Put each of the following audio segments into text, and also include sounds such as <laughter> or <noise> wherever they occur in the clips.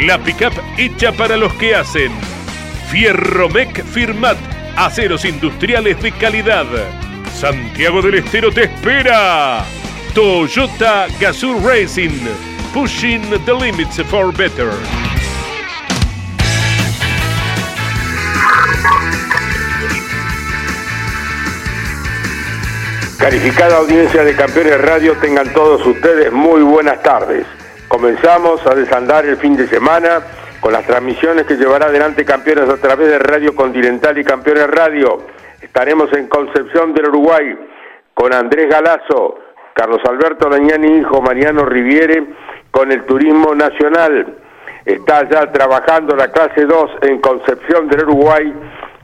la pickup hecha para los que hacen. Fierromec Firmat, aceros industriales de calidad. Santiago del Estero te espera. Toyota Gazoo Racing, pushing the limits for better. Calificada audiencia de Campeones Radio, tengan todos ustedes muy buenas tardes. Comenzamos a desandar el fin de semana con las transmisiones que llevará adelante Campeones a través de Radio Continental y Campeones Radio. Estaremos en Concepción del Uruguay con Andrés Galazo, Carlos Alberto Dañani, hijo Mariano Riviere, con el Turismo Nacional. Está ya trabajando la clase 2 en Concepción del Uruguay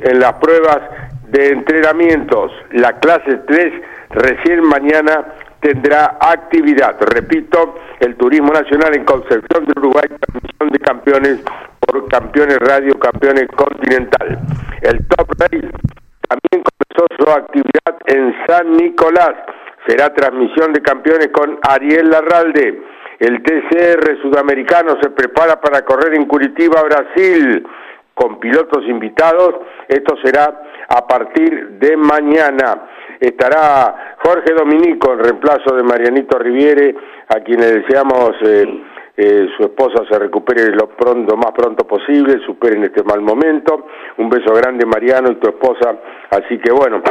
en las pruebas de entrenamientos. La clase 3 recién mañana tendrá actividad. Repito, el Turismo Nacional en Concepción de Uruguay, transmisión de campeones por Campeones Radio, Campeones Continental. El Top Race también comenzó su actividad en San Nicolás. Será transmisión de campeones con Ariel Larralde. El TCR sudamericano se prepara para correr en Curitiba, Brasil, con pilotos invitados. Esto será a partir de mañana estará Jorge Dominico en reemplazo de Marianito Riviere, a quien deseamos eh, eh, su esposa se recupere lo pronto, más pronto posible, superen este mal momento. Un beso grande Mariano y tu esposa. Así que bueno,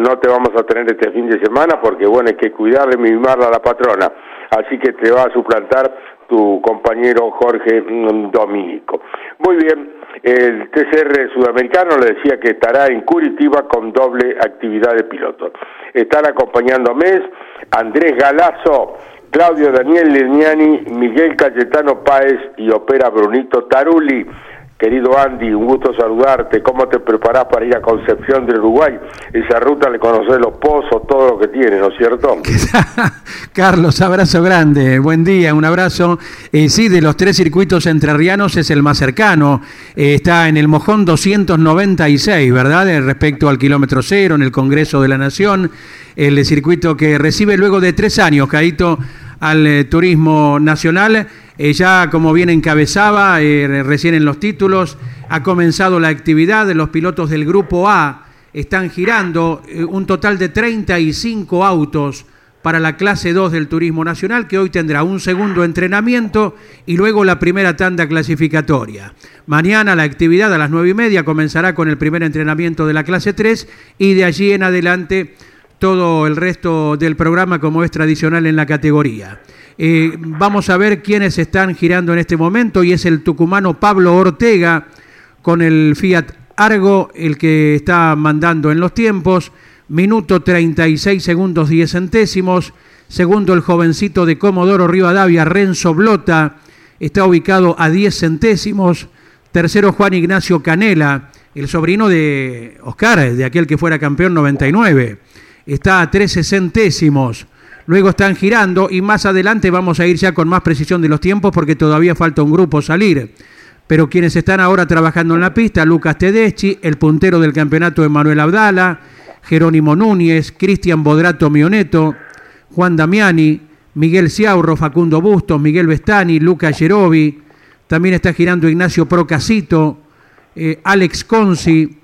no te vamos a tener este fin de semana porque bueno, hay que cuidarle, mimarla a la patrona. Así que te va a suplantar tu compañero Jorge mm, Dominico. Muy bien, el TCR sudamericano le decía que estará en Curitiba con doble actividad de piloto. Están acompañándome Andrés Galazo, Claudio Daniel Leñani, Miguel Cayetano Páez y opera Brunito Taruli. Querido Andy, un gusto saludarte. ¿Cómo te preparás para ir a Concepción del Uruguay? Esa ruta le conoces los pozos, todo lo que tiene, ¿no es cierto? <laughs> Carlos, abrazo grande. Buen día, un abrazo. Eh, sí, de los tres circuitos entrerrianos es el más cercano. Eh, está en el Mojón 296, ¿verdad? Eh, respecto al kilómetro cero, en el Congreso de la Nación. El circuito que recibe luego de tres años, Caíto, al turismo nacional eh, ya como bien encabezaba eh, recién en los títulos, ha comenzado la actividad, los pilotos del Grupo A están girando eh, un total de 35 autos para la clase 2 del Turismo Nacional, que hoy tendrá un segundo entrenamiento y luego la primera tanda clasificatoria. Mañana la actividad a las 9 y media comenzará con el primer entrenamiento de la clase 3 y de allí en adelante todo el resto del programa como es tradicional en la categoría. Eh, vamos a ver quiénes están girando en este momento y es el tucumano Pablo Ortega con el Fiat Argo, el que está mandando en los tiempos. Minuto 36 segundos 10 centésimos. Segundo el jovencito de Comodoro Rivadavia, Renzo Blota, está ubicado a 10 centésimos. Tercero Juan Ignacio Canela, el sobrino de Oscar, de aquel que fuera campeón 99. Está a 13 centésimos luego están girando y más adelante vamos a ir ya con más precisión de los tiempos porque todavía falta un grupo salir. Pero quienes están ahora trabajando en la pista, Lucas Tedeschi, el puntero del campeonato Emanuel Abdala, Jerónimo Núñez, Cristian Bodrato Mioneto, Juan Damiani, Miguel Ciaurro, Facundo Bustos, Miguel Vestani, Luca Gerovi, también está girando Ignacio Procasito, eh, Alex Consi,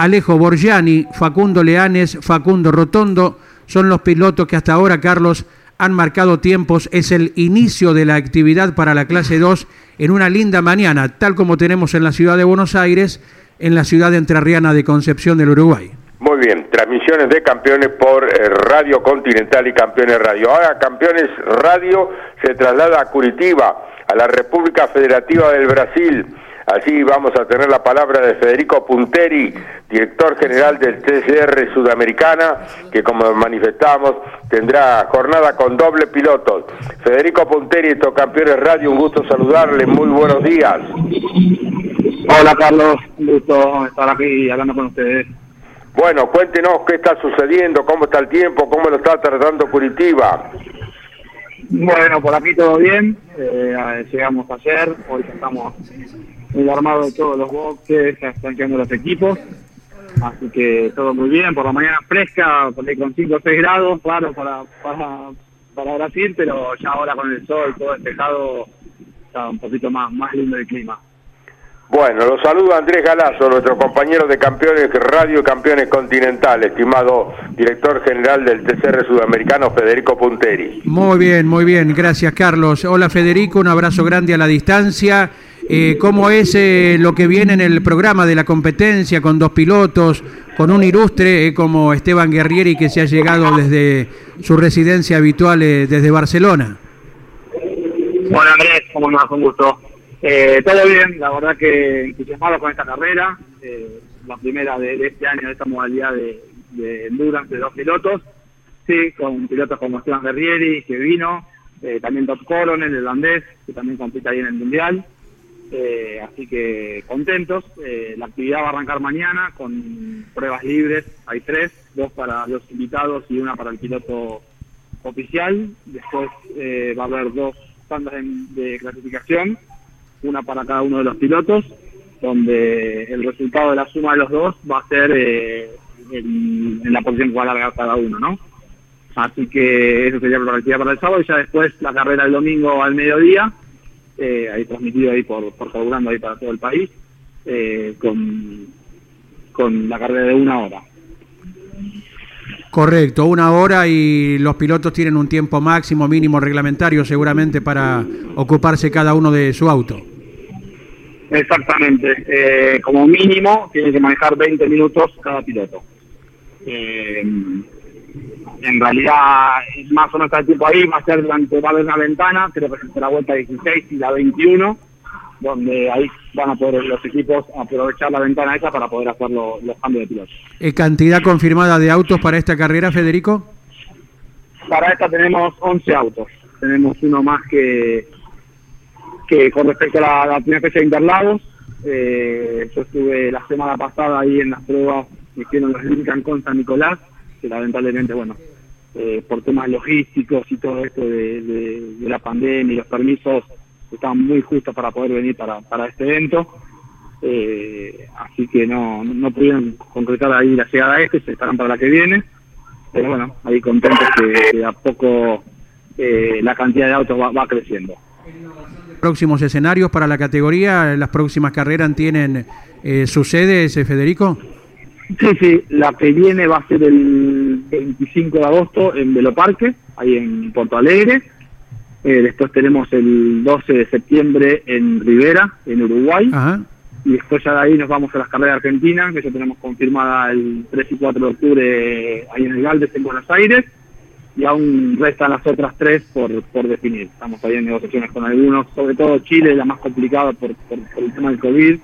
Alejo Borgiani, Facundo Leanes, Facundo Rotondo, son los pilotos que hasta ahora, Carlos, han marcado tiempos, es el inicio de la actividad para la clase 2 en una linda mañana, tal como tenemos en la ciudad de Buenos Aires, en la ciudad entrerriana de Concepción del Uruguay. Muy bien, transmisiones de campeones por eh, Radio Continental y Campeones Radio. Ahora Campeones Radio se traslada a Curitiba, a la República Federativa del Brasil. Allí vamos a tener la palabra de Federico Punteri, director general del TCR Sudamericana, que como manifestamos tendrá jornada con doble piloto. Federico Punteri, estos campeones radio, un gusto saludarle, muy buenos días. Hola Carlos, un gusto estar aquí hablando con ustedes. Bueno, cuéntenos qué está sucediendo, cómo está el tiempo, cómo lo está tratando Curitiba. Bueno, por aquí todo bien, eh, llegamos ayer, hoy estamos muy armado de todos los boxes, ya están quedando los equipos, así que todo muy bien, por la mañana fresca, con 5 o 6 grados, claro, para, para, para Brasil, pero ya ahora con el sol, todo despejado, está un poquito más, más lindo el clima. Bueno, lo saludo Andrés Galazo, nuestro compañero de Campeones Radio y Campeones Continental, estimado director general del TCR Sudamericano, Federico Punteri. Muy bien, muy bien, gracias Carlos. Hola Federico, un abrazo grande a la distancia. Eh, ¿Cómo es eh, lo que viene en el programa de la competencia con dos pilotos, con un ilustre eh, como Esteban Guerrieri que se ha llegado desde su residencia habitual eh, desde Barcelona? Hola Andrés, ¿cómo más? Un gusto. Eh, todo bien, la verdad que entusiasmado con esta carrera, la primera de, este año de esta modalidad de, de endurance de dos pilotos, sí, con pilotos como Esteban Guerrieri, que vino, también Top Coronel, el holandés, que también compite ahí en el Mundial, eh, así que contentos. Eh, la actividad va a arrancar mañana con pruebas libres. Hay tres, dos para los invitados y una para el piloto oficial. Después eh, va a haber dos tandas de, clasificación, una para cada uno de los pilotos, donde el resultado de la suma de los dos va a ser eh, en, en, la posición que va a largar cada uno, ¿no? Así que eso sería la actividad para el sábado y ya después la carrera el domingo al mediodía eh, ahí transmitido ahí por, por ahí para todo el país, eh, con, con la carrera de una hora. Correcto, una hora y los pilotos tienen un tiempo máximo, mínimo, reglamentario seguramente para ocuparse cada uno de su auto. Exactamente, eh, como mínimo tiene que manejar 20 minutos cada piloto. Eh, en realidad más o menos está el tiempo ahí, va a ser durante, va a haber una ventana, creo que es la vuelta 16 y la 21, donde ahí van a poder los equipos aprovechar la ventana esa para poder hacer lo, los cambios de pilotos. ¿Eh, ¿Cantidad confirmada de autos para esta carrera, Federico? Para esta tenemos 11 autos, tenemos uno más que, que con respecto a la, la primera fecha de Interlagos, eh, yo estuve la semana pasada ahí en las pruebas que hicieron los Lincoln con San Nicolás, que lamentablemente, bueno, eh, por temas logísticos y todo esto de, la pandemia y los permisos estaban muy justos para poder venir para, para este evento. Eh, así que no, no pudieron concretar ahí la llegada a este, se estarán para la que viene. Pero bueno, ahí contentos que, a poco eh, la cantidad de autos va, va creciendo. ¿Próximos escenarios para la categoría? ¿Las próximas carreras tienen eh, sus sedes, Federico? Sí, sí, la que viene va a ser el 25 de agosto en Veloparque, ahí en Porto Alegre. Eh, después tenemos el 12 de septiembre en Rivera, en Uruguay. Ajá. Y después ya de ahí nos vamos a las carreras argentinas, que ya tenemos confirmada el 3 y 4 de octubre ahí en el Galvez, en Buenos Aires. Y aún restan las otras tres por, por definir. Estamos ahí en negociaciones con algunos, sobre todo Chile, la más complicada por, por, por el tema del COVID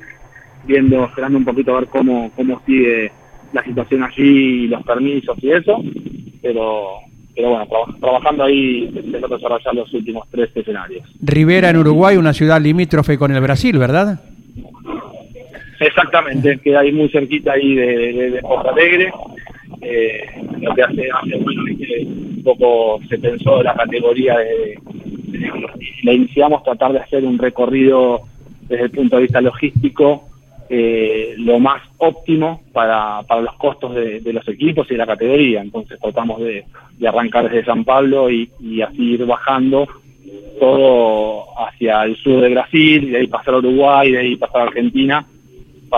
viendo, esperando un poquito a ver cómo, cómo sigue la situación allí los permisos y eso, pero pero bueno, tra trabajando ahí empezó a desarrollar los últimos tres escenarios. Rivera en Uruguay, una ciudad limítrofe con el Brasil, ¿verdad? Exactamente, queda ahí muy cerquita ahí de, de, de Porto Alegre. Eh, lo que hace, hace bueno es que un poco se pensó la categoría de, de, de la iniciamos tratar de hacer un recorrido desde el punto de vista logístico eh, lo más óptimo para, para los costos de, los equipos y de la categoría. Entonces tratamos de, de arrancar desde San Pablo y, y, así ir bajando todo hacia el sur de Brasil, y de ahí pasar a Uruguay, y de ahí pasar a Argentina,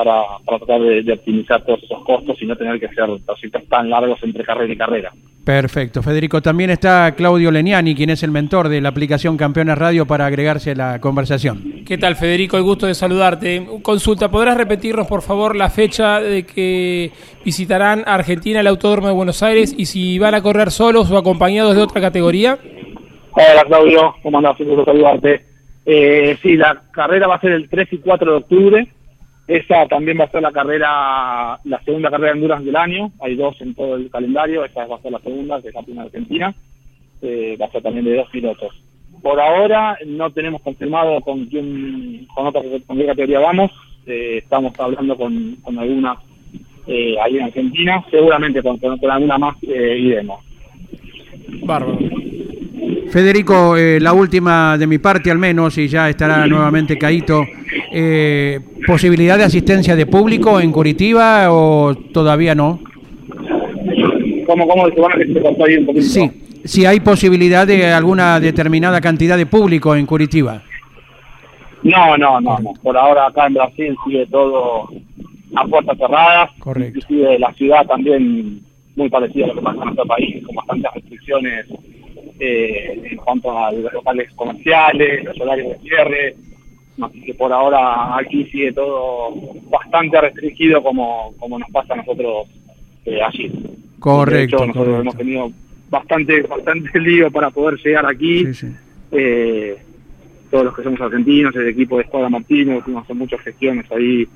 para, para tratar de, optimizar todos esos costos y no tener que hacer trayectos tan largos entre carrera y carrera. Perfecto. Federico, también está Claudio Leniani, quien es el mentor de la aplicación Campeones Radio, para agregarse a la conversación. ¿Qué tal, Federico? El gusto de saludarte. Consulta, ¿podrás repetirnos, por favor, la fecha de que visitarán Argentina el Autódromo de Buenos Aires y si van a correr solos o acompañados de otra categoría? Hola, Claudio. ¿Cómo andás? Un gusto saludarte. Eh, sí, la carrera va a ser el 3 y 4 de octubre esa también va a ser la carrera, la segunda carrera de Endurance del año. Hay dos en todo el calendario. Esta va a ser la segunda, que es la primera Argentina. Eh, va a ser también de dos pilotos. Por ahora no tenemos confirmado con quién, con otra con qué categoría vamos. Eh, estamos hablando con, con algunas eh, ahí en Argentina. Seguramente con, con, alguna más eh, iremos. Bárbaro. Federico, eh, la última de mi parte al menos, y ya estará nuevamente Caíto. Eh, ¿Posibilidad de asistencia de público en Curitiba o todavía no? ¿Cómo, cómo ahí un poquito? Sí, si hay posibilidad de alguna determinada cantidad de público en Curitiba. No, no, no, no. Por ahora acá en Brasil sigue todo a puertas cerradas. Correcto. Inclusive la ciudad también muy parecida a lo que pasa en nuestro país, con bastantes restricciones eh, en cuanto a los locales comerciales, los horarios de cierre. Así que por ahora aquí sigue todo bastante restringido como, como nos pasa a nosotros eh, allí. Correcto. nosotros hemos tenido bastante bastante lío para poder llegar aquí. Eh, todos los que somos argentinos, el equipo de Escuadra Martínez, hecho muchas gestiones ahí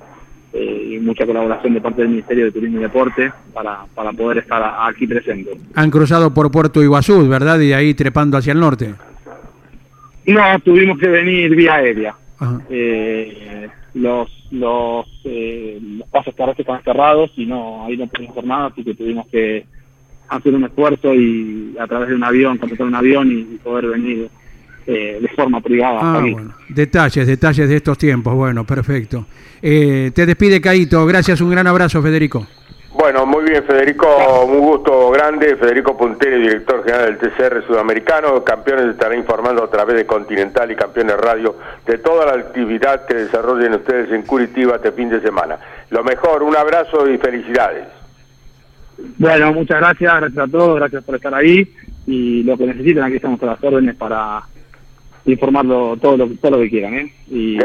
eh, y mucha colaboración de parte del Ministerio de Turismo y Deporte para, para poder estar aquí presente. Han cruzado por Puerto Iguazú, ¿verdad? Y ahí trepando hacia el norte. No, tuvimos que venir vía aérea. Eh, los los, eh, los pasos terrestres están cerrados y no ahí no pudimos hacer nada, así que tuvimos que hacer un esfuerzo y a través de un avión, contratar un avión y poder venir eh, de forma privada. Ah, bueno. Detalles, detalles de estos tiempos. Bueno, perfecto. Eh, te despide Caito. Gracias, un gran abrazo, Federico. Bueno, muy bien, Federico, un gusto grande. Federico Puntero, director general del TCR Sudamericano. Campeones estará informando a través de Continental y Campeones Radio de toda la actividad que desarrollen ustedes en Curitiba este fin de semana. Lo mejor, un abrazo y felicidades. Bueno, muchas gracias, gracias a todos, gracias por estar ahí y lo que necesiten, aquí estamos con las órdenes para informarlo todo lo, todo lo que quieran. ¿eh? Y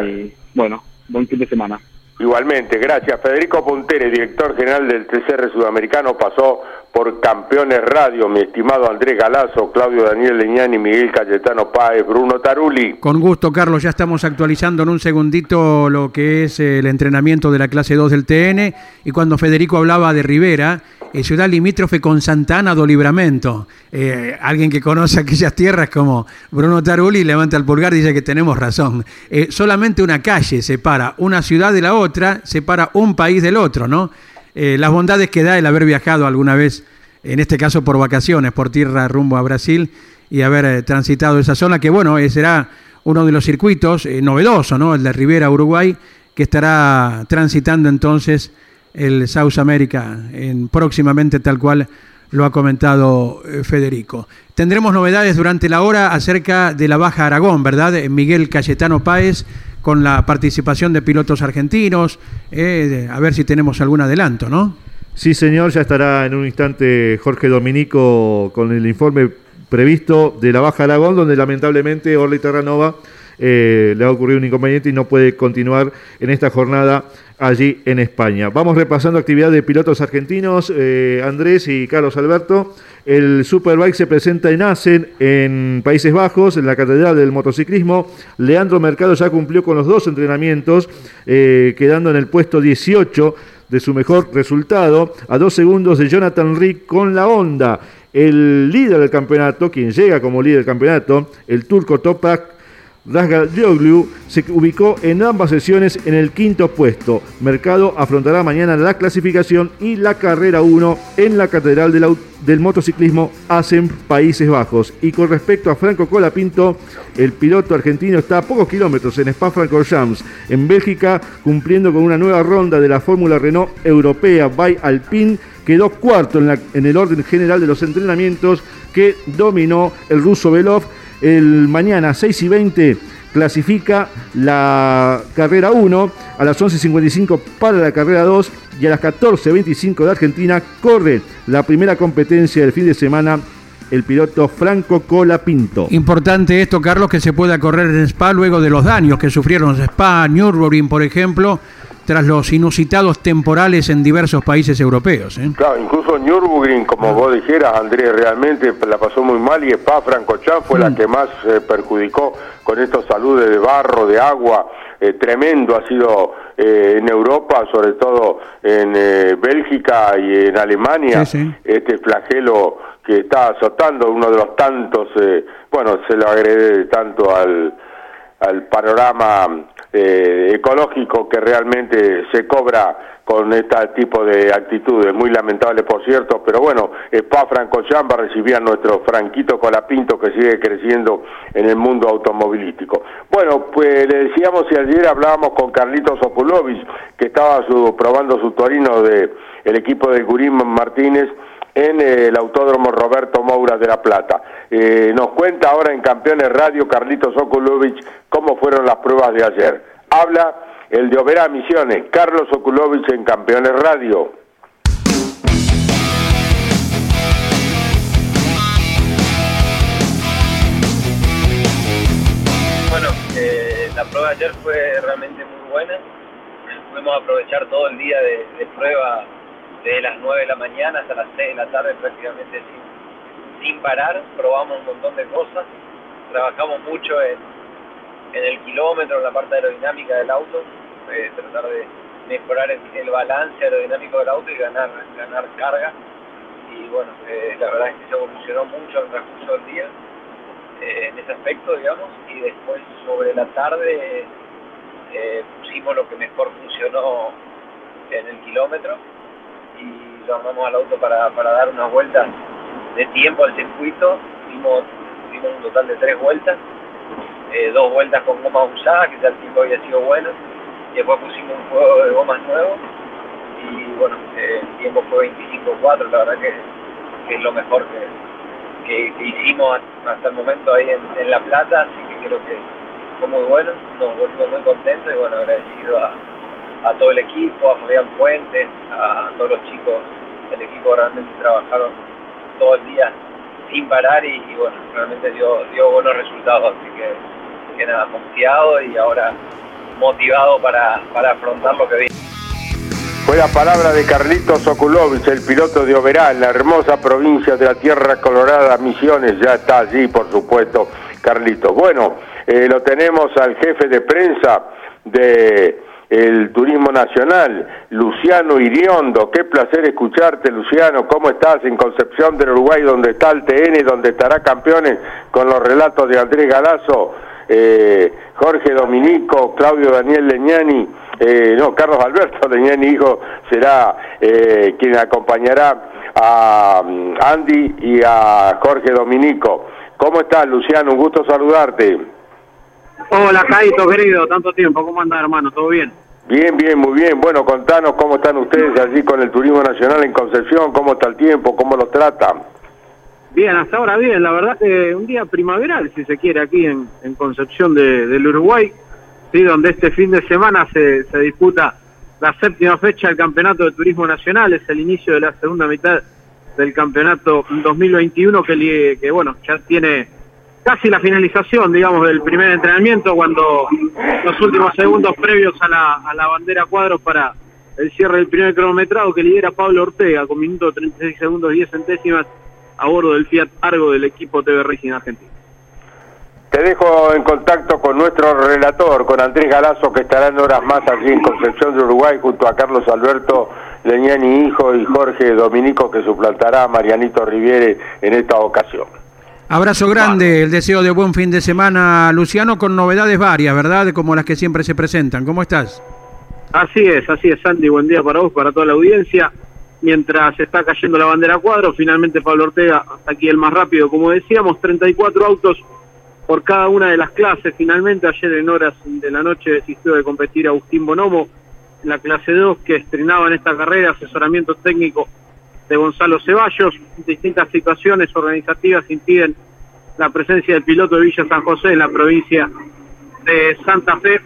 bueno, buen fin de semana. Igualmente, gracias. Federico Puntere, director general del TCR Sudamericano, pasó por Campeones Radio, mi estimado Andrés Galazo, Claudio Daniel Leñani, Miguel Cayetano Páez, Bruno Taruli. Con gusto, Carlos, ya estamos actualizando en un segundito lo que es el entrenamiento de la clase 2 del TN y cuando Federico hablaba de Rivera, eh, ciudad limítrofe con Santana do Libramento. Eh, alguien que conoce aquellas tierras como Bruno Taruli levanta el pulgar y dice que tenemos razón. Eh, solamente una calle separa una ciudad de la otra, separa un país del otro, ¿no? las bondades que da el haber viajado alguna vez, en este caso por vacaciones, por tierra rumbo a Brasil y haber transitado esa zona, que bueno, será uno de los circuitos novedoso, ¿no? El de Rivera, Uruguay, que estará transitando entonces el South America en, próximamente tal cual lo ha comentado eh, Federico. Tendremos novedades durante la hora acerca de la Baja Aragón, ¿verdad? Miguel Cayetano Páez con la participación de pilotos argentinos, eh, a ver si tenemos algún adelanto, ¿no? Sí, señor, ya estará en un instante Jorge Dominico con el informe previsto de la Baja Aragón, donde lamentablemente Orly Terranova eh, le ha ocurrido un inconveniente y no puede continuar en esta jornada allí en España. Vamos repasando actividad de pilotos argentinos, eh, Andrés y Carlos Alberto. El Superbike se presenta en Asen, en Países Bajos, en la Catedral del Motociclismo. Leandro Mercado ya cumplió con los dos entrenamientos, eh, quedando en el puesto 18 de su mejor resultado, a dos segundos de Jonathan Rick con la Honda. El líder del campeonato, quien llega como líder del campeonato, el turco Topak Dioglu se ubicó en ambas sesiones en el quinto puesto. Mercado afrontará mañana la clasificación y la carrera 1 en la Catedral del, Motociclismo Hacen Países Bajos. Y con respecto a Franco Colapinto, el piloto argentino está a pocos kilómetros en Spa-Francorchamps, en Bélgica, cumpliendo con una nueva ronda de la Fórmula Renault Europea by Alpine. Quedó cuarto en, en el orden general de los entrenamientos que dominó el ruso Belov el mañana 6 y 20 clasifica la carrera 1, a las 11.55 para la carrera 2 y a las 14.25 de Argentina corre la primera competencia del fin de semana el piloto Franco Colapinto. Importante esto, Carlos, que se pueda correr en Spa luego de los daños que sufrieron Spa, Nürburgring, por ejemplo, tras los inusitados temporales en diversos países europeos. ¿eh? Claro, incluso Nürburgring, como vos dijeras, Andrés, realmente la pasó muy mal y Spa Francorchamps fue la Mm. que más eh, perjudicó con estos saludes de barro, de agua, eh, tremendo ha sido eh, en Europa, sobre todo en eh, Bélgica y en Alemania, Sí, sí. este flagelo que está azotando, uno de los tantos, bueno, se lo agrede tanto al, al panorama eh, ecológico que realmente se cobra con este tipo de actitudes, muy lamentable por cierto, pero bueno, Spa Francorchamps va a nuestro Franquito Colapinto que sigue creciendo en el mundo automovilístico. Bueno, pues le decíamos y ayer hablábamos con Carlitos Okulovic, que estaba su- probando su torino de el equipo de Gurín Martínez, en el Autódromo Roberto Moura de La Plata. Eh, nos cuenta ahora en Campeones Radio Carlitos Okulovic cómo fueron las pruebas de ayer. Habla el de Oberá Misiones, Carlos Okulovic en Campeones Radio. Bueno, eh, la prueba de ayer fue realmente muy buena. Pudimos aprovechar todo el día de, de prueba desde las 9 de la mañana hasta las 6 de la tarde prácticamente sin, sin parar. Probamos un montón de cosas. Trabajamos mucho en, en el kilómetro, en la parte aerodinámica del auto, eh, tratar de mejorar el, el balance aerodinámico del auto y ganar, ganar carga. Y bueno, eh, la verdad es que se evolucionó mucho al transcurso del día eh, en ese aspecto, digamos, y después sobre la tarde eh, pusimos lo que mejor funcionó en el kilómetro armamos al auto para, para dar unas vueltas de tiempo al circuito. Hicimos, hicimos un total de tres vueltas, eh, dos vueltas con gomas usadas, que ya el tiempo había sido bueno, después pusimos un juego de gomas nuevo y bueno, eh, el tiempo fue 25-4, la verdad que, que es lo mejor que, que, que hicimos hasta el momento ahí en, en La Plata, así que creo que fue muy bueno, nos volvimos muy contentos y bueno, agradecido a, a todo el equipo, a Fabián Puentes, a todos los chicos del equipo realmente trabajaron todo el día sin parar y, bueno, realmente dio, buenos resultados, así que, que nada, confiado y ahora motivado para, para afrontar lo que viene. Fue la palabra de Carlitos Okulovic, el piloto de Oberá, en la hermosa provincia de la Tierra Colorada, Misiones, ya está allí, por supuesto, Carlitos. Bueno, eh, lo tenemos al jefe de prensa de el Turismo Nacional, Luciano Iriondo. Qué placer escucharte, Luciano. ¿Cómo estás en Concepción del Uruguay, donde está el TN, donde estará campeones con los relatos de Andrés Galazo, eh, Jorge Dominico, Claudio Daniel Leñani? Eh, no, Carlos Alberto Leñani, hijo, será eh, quien acompañará a um, Andy y a Jorge Dominico. ¿Cómo estás, Luciano? Un gusto saludarte. Hola, Caito, querido, tanto tiempo, ¿cómo anda, hermano? ¿Todo bien? Bien, bien, muy bien. Bueno, contanos cómo están ustedes allí con el Turismo Nacional en Concepción, cómo está el tiempo, cómo los tratan. Bien, hasta ahora bien, la verdad que un día primaveral, si se quiere, aquí en, en Concepción de- del Uruguay, sí, donde este fin de semana se, se disputa la séptima fecha del Campeonato de Turismo Nacional, es el inicio de la segunda mitad del Campeonato 2021 que, que bueno, ya tiene casi la finalización, digamos, del primer entrenamiento, cuando los últimos segundos previos a la, a la bandera cuadros para el cierre del primer cronometrado que lidera Pablo Ortega con minuto 36 segundos 10 centésimas a bordo del Fiat Argo del equipo TV Racing Argentina. Te dejo en contacto con nuestro relator, con Andrés Galazo, que estará en horas más allí en Concepción de Uruguay, junto a Carlos Alberto Leñani Hijo y Jorge Dominico, que suplantará a Marianito Riviere en esta ocasión. Abrazo grande, el deseo de buen fin de semana, Luciano, con novedades varias, ¿verdad? Como las que siempre se presentan. ¿Cómo estás? Así es, así es, Sandy. Buen día para vos, para toda la audiencia. Mientras está cayendo la bandera a cuadro, finalmente Pablo Ortega, hasta aquí el más rápido, como decíamos, 34 autos por cada una de las clases. Finalmente, ayer en horas de la noche desistió de competir Agustín Bonomo en la clase 2, que estrenaba en esta carrera asesoramiento técnico de Gonzalo Ceballos. Distintas situaciones organizativas impiden la presencia del piloto de Villa San José en la provincia de Santa Fe.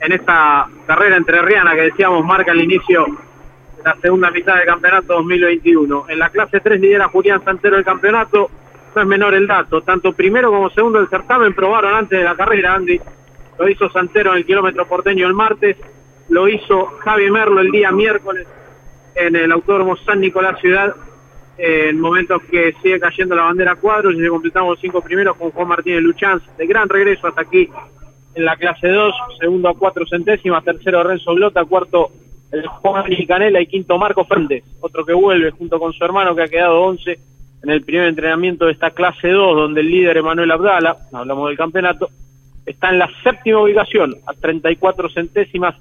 En esta carrera entrerriana que decíamos marca el inicio de la segunda mitad del campeonato 2021. En la clase 3 lidera Julián Santero el campeonato, no es menor el dato, tanto primero como segundo del certamen probaron antes de la carrera, Andy, lo hizo Santero en el kilómetro porteño el martes, lo hizo Javi Merlo el día miércoles en el Autódromo San Nicolás Ciudad, en momentos que sigue cayendo la bandera cuadros y completamos los cinco primeros con Juan Martínez Luchanz, de gran regreso hasta aquí en la clase 2, segundo a cuatro centésimas, tercero Renzo Blota, cuarto el Juan Canela y quinto Marco Fernández, otro que vuelve junto con su hermano que ha quedado 11 en el primer entrenamiento de esta clase 2, donde el líder Emanuel Abdala, hablamos del campeonato, está en la séptima ubicación, a 34 centésimas.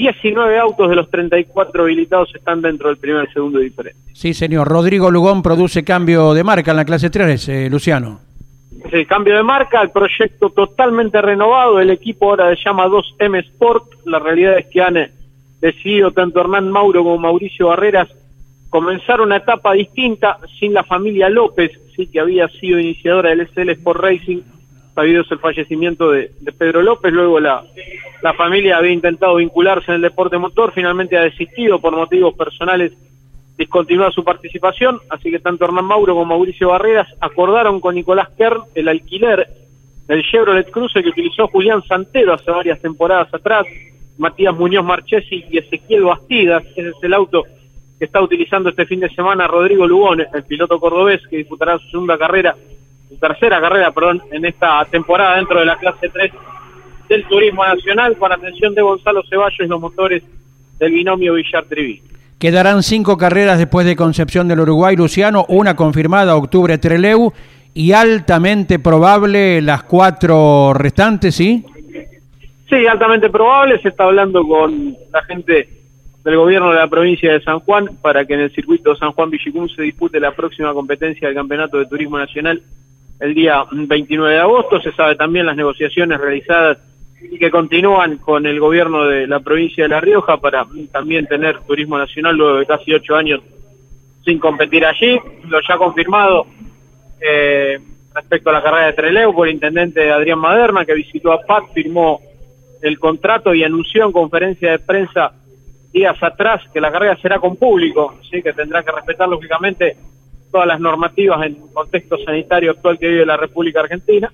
19 autos de los 34 habilitados están dentro del primer y segundo diferente. Sí, señor. Rodrigo Lugón produce cambio de marca en la clase 3, eh, Luciano. Sí, cambio de marca, el proyecto totalmente renovado, el equipo ahora se llama 2M Sport, la realidad es que han eh, decidido tanto Hernán Mauro como Mauricio Barreras comenzar una etapa distinta sin la familia López, sí que había sido iniciadora del SL Sport Racing, sabido es el fallecimiento de, Pedro López, luego la, familia había intentado vincularse en el deporte motor, finalmente ha desistido por motivos personales discontinuar su participación, así que tanto Hernán Mauro como Mauricio Barreras acordaron con Nicolás Kern el alquiler del Chevrolet Cruze que utilizó Julián Santero hace varias temporadas atrás, Matías Muñoz Marchesi y Ezequiel Bastidas, ese es el auto que está utilizando este fin de semana Rodrigo Lugón, el piloto cordobés que disputará su segunda carrera, su tercera carrera, perdón, en esta temporada dentro de la clase 3 del Turismo Nacional, con atención de Gonzalo Ceballos y los motores del binomio Villar Trivi. Quedarán cinco carreras después de Concepción del Uruguay, Luciano, una confirmada, octubre Treleu, y altamente probable las cuatro restantes, ¿sí? Sí, altamente probable, se está hablando con la gente del gobierno de la provincia de San Juan para que en el circuito San Juan Villicum se dispute la próxima competencia del Campeonato de Turismo Nacional el día 29 de agosto. Se sabe también las negociaciones realizadas y que continúan con el gobierno de la provincia de La Rioja para también tener turismo nacional luego de casi ocho años sin competir allí. Lo ya confirmado eh, respecto a la carrera de Treleu por el intendente Adrián Maderna, que visitó a PAC, firmó el contrato y anunció en conferencia de prensa días atrás que la carrera será con público, sí que tendrá que respetar lógicamente todas las normativas en el contexto sanitario actual que vive la República Argentina,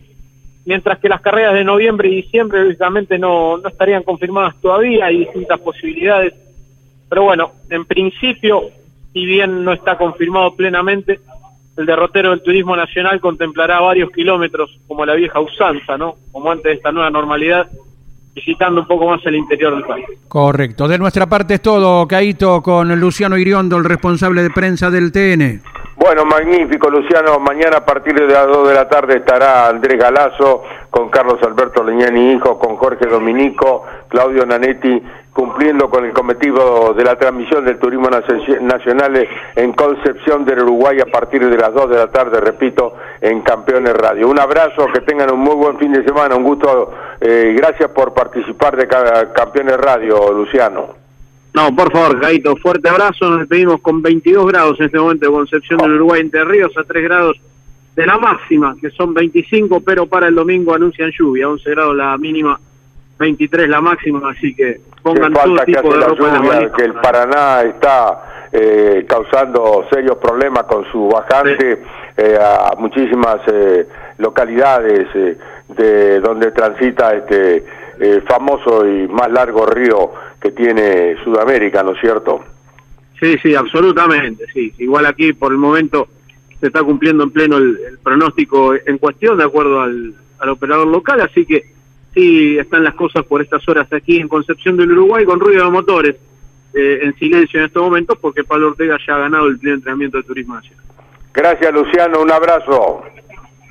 mientras que las carreras de noviembre y diciembre lógicamente no, estarían confirmadas todavía, hay distintas posibilidades, pero bueno, en principio, si bien no está confirmado plenamente, el derrotero del turismo nacional contemplará varios kilómetros como la vieja usanza, ¿no? Como antes de esta nueva normalidad, visitando un poco más el interior del país. Correcto. De nuestra parte es todo, Caito, con Luciano Iriondo, el responsable de prensa del TN. Bueno, magnífico, Luciano. Mañana a partir de las 2 de la tarde estará Andrés Galazo con Carlos Alberto Leñani Hijo, con Jorge Dominico, Claudio Nanetti cumpliendo con el cometido de la transmisión del turismo nacional en Concepción del Uruguay a partir de las 2 de la tarde, repito, en Campeones Radio. Un abrazo, que tengan un muy buen fin de semana, un gusto eh, gracias por participar de Campeones Radio, Luciano. No, por favor, Jaito, fuerte abrazo, nos despedimos con 22 grados en este momento de Concepción del Uruguay Entre Ríos, a 3 grados de la máxima, que son 25, pero para el domingo anuncian lluvia, 11 grados la mínima 23 la máxima, así que pongan todo tipo de ropa lluvia, que el Paraná está eh, causando serios problemas con su bajante eh, a muchísimas eh, localidades de donde transita este famoso y más largo río que tiene Sudamérica, ¿no es cierto? Sí, sí, absolutamente, sí. Igual aquí por el momento se está cumpliendo en pleno el, pronóstico en cuestión de acuerdo al operador local, así que sí están las cosas por estas horas aquí en Concepción del Uruguay con ruido de motores eh, en silencio en estos momentos porque Pablo Ortega ya ha ganado el primer entrenamiento de Turismo Nacional. Gracias Luciano, un abrazo.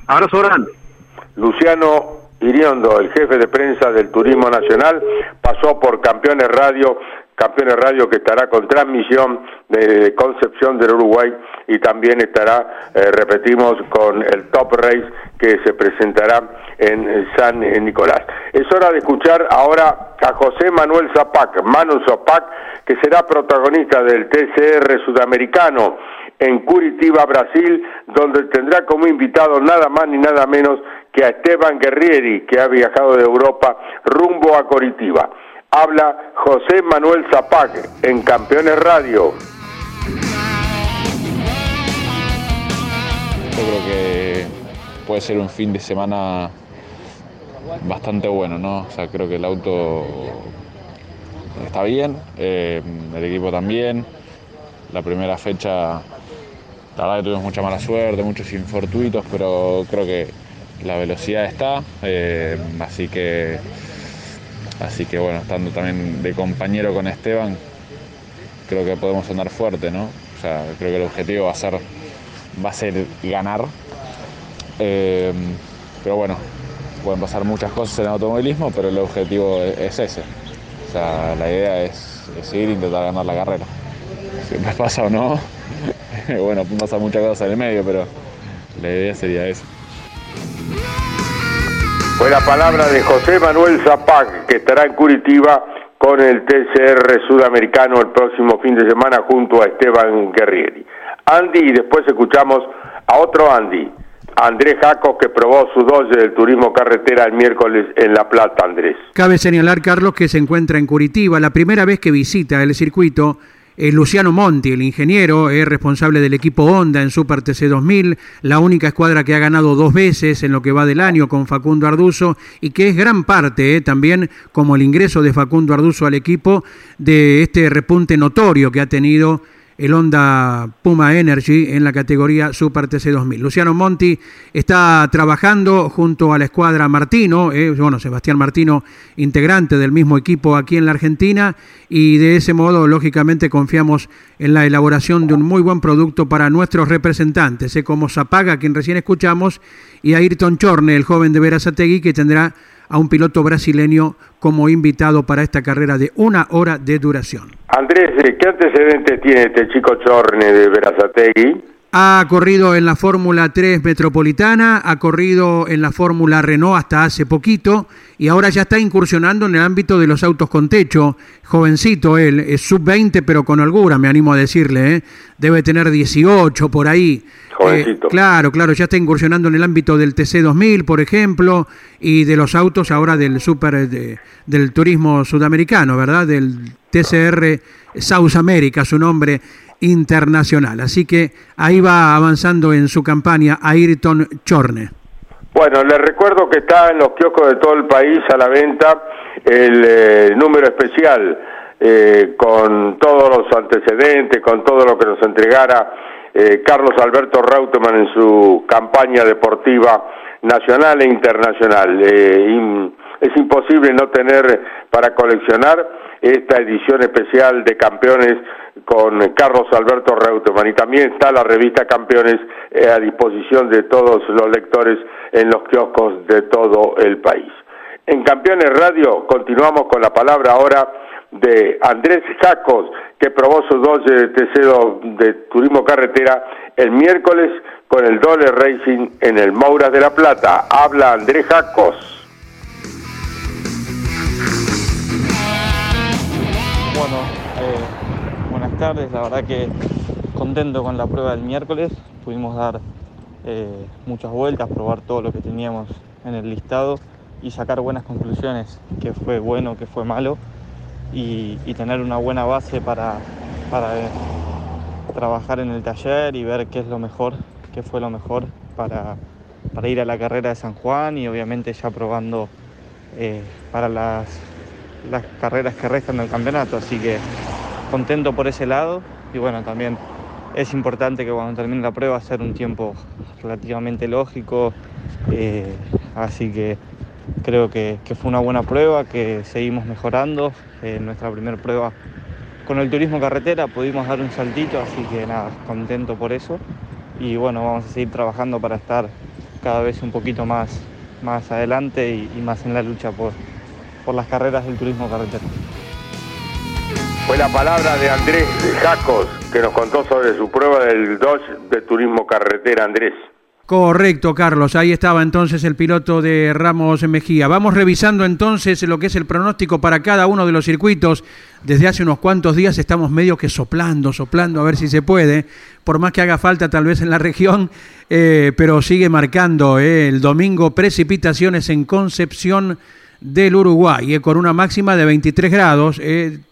Abrazo grande. Luciano Iriondo, el jefe de prensa del Turismo Nacional, pasó por Campeones Radio Campeones Radio que estará con transmisión de Concepción del Uruguay y también estará, eh, repetimos, con el Top Race que se presentará en San Nicolás. Es hora de escuchar ahora a José Manuel Zapac, Manu Zapac, que será protagonista del TCR sudamericano en Curitiba, Brasil, donde tendrá como invitado nada más ni nada menos que a Esteban Guerrieri, que ha viajado de Europa rumbo a Coritiba. Habla José Manuel Zapag en Campeones Radio. Yo creo que puede ser un fin de semana bastante bueno, ¿no? O sea, creo que el auto está bien, eh, el equipo también. La primera fecha, la verdad que tuvimos mucha mala suerte, muchos infortuitos, pero creo que la velocidad está, eh, así que así que bueno, estando también de compañero con Esteban, creo que podemos andar fuerte, ¿no? O sea, creo que el objetivo va a ser va a ser ganar. Eh, pero bueno, pueden pasar muchas cosas en el automovilismo, pero el objetivo es ese. O sea, la idea es, seguir e intentar ganar la carrera. Si me pasa o no, <laughs> bueno, pasa muchas cosas en el medio, pero la idea sería eso. Fue la palabra de José Manuel Zapag, que estará en Curitiba con el TCR sudamericano el próximo fin de semana junto a Esteban Guerrieri. Andy, y después escuchamos a otro Andy, Andrés Jacos, que probó su doble del turismo carretera el miércoles en La Plata, Andrés. Cabe señalar, Carlos, que se encuentra en Curitiba, la primera vez que visita el circuito. Es Luciano Monti, el ingeniero, es responsable del equipo Honda en Super TC 2000, la única escuadra que ha ganado dos veces en lo que va del año con Facundo Arduzo y que es gran parte eh, también como el ingreso de Facundo Arduzo al equipo de este repunte notorio que ha tenido el Honda Puma Energy en la categoría Super TC 2000. Luciano Monti está trabajando junto a la escuadra Martino, eh, bueno, Sebastián Martino, integrante del mismo equipo aquí en la Argentina, y de ese modo, lógicamente, confiamos en la elaboración de un muy buen producto para nuestros representantes, eh, como Zapaga, quien recién escuchamos, y Ayrton Chorne, el joven de Verazategui, que tendrá a un piloto brasileño como invitado para esta carrera de una hora de duración. Andrés, ¿qué antecedentes tiene este chico Chorne de Verazategui? Ha corrido en la Fórmula 3 Metropolitana, ha corrido en la Fórmula Renault hasta hace poquito y ahora ya está incursionando en el ámbito de los autos con techo. Jovencito él, es sub-20 pero con holgura, me animo a decirle, ¿eh? debe tener 18 por ahí. Jovencito. Eh, claro, claro, ya está incursionando en el ámbito del TC2000, por ejemplo, y de los autos ahora del super de- del turismo sudamericano, ¿verdad? Del TCR South America, su nombre internacional. Así que ahí va avanzando en su campaña Ayrton Chorne. Bueno, les recuerdo que está en los kioscos de todo el país a la venta el eh, número especial eh, con todos los antecedentes, con todo lo que nos entregara eh, Carlos Alberto Reutemann en su campaña deportiva nacional e internacional. Es imposible no tener para coleccionar esta edición especial de campeones con Carlos Alberto Reutemann y también está la revista Campeones eh, a disposición de todos los lectores en los kioscos de todo el país. En Campeones Radio continuamos con la palabra ahora de Andrés Jacos, que probó su doce de TC de Turismo Carretera el miércoles con el Dole Racing en el Mouras de la Plata. Habla Andrés Jacos. Tardes. La verdad que contento con la prueba del miércoles. Pudimos dar eh, muchas vueltas, probar todo lo que teníamos en el listado y sacar buenas conclusiones, qué fue bueno, qué fue malo y, y tener una buena base para, para eh, trabajar en el taller y ver qué es lo mejor, qué fue lo mejor para, para ir a la carrera de San Juan y obviamente ya probando eh, para las, las carreras que restan del campeonato. Así que contento por ese lado y bueno, también es importante que cuando termine la prueba hacer un tiempo relativamente lógico. eh, así que creo que, fue una buena prueba, que seguimos mejorando. En nuestra primera prueba con el turismo carretera pudimos dar un saltito, así que nada, contento por eso. Y bueno, vamos a seguir trabajando para estar cada vez un poquito más, más adelante y, y más en la lucha por, por las carreras del turismo carretera. Fue la palabra de Andrés Jacos, que nos contó sobre su prueba del Dodge de Turismo Carretera. Andrés. Correcto, Carlos. Ahí estaba entonces el piloto de Ramos Mejía. Vamos revisando entonces lo que es el pronóstico para cada uno de los circuitos. Desde hace unos cuantos días estamos medio que soplando, soplando a ver si se puede, por más que haga falta tal vez en la región, eh, pero sigue marcando eh, el domingo precipitaciones en Concepción del Uruguay, eh, con una máxima de 23 grados,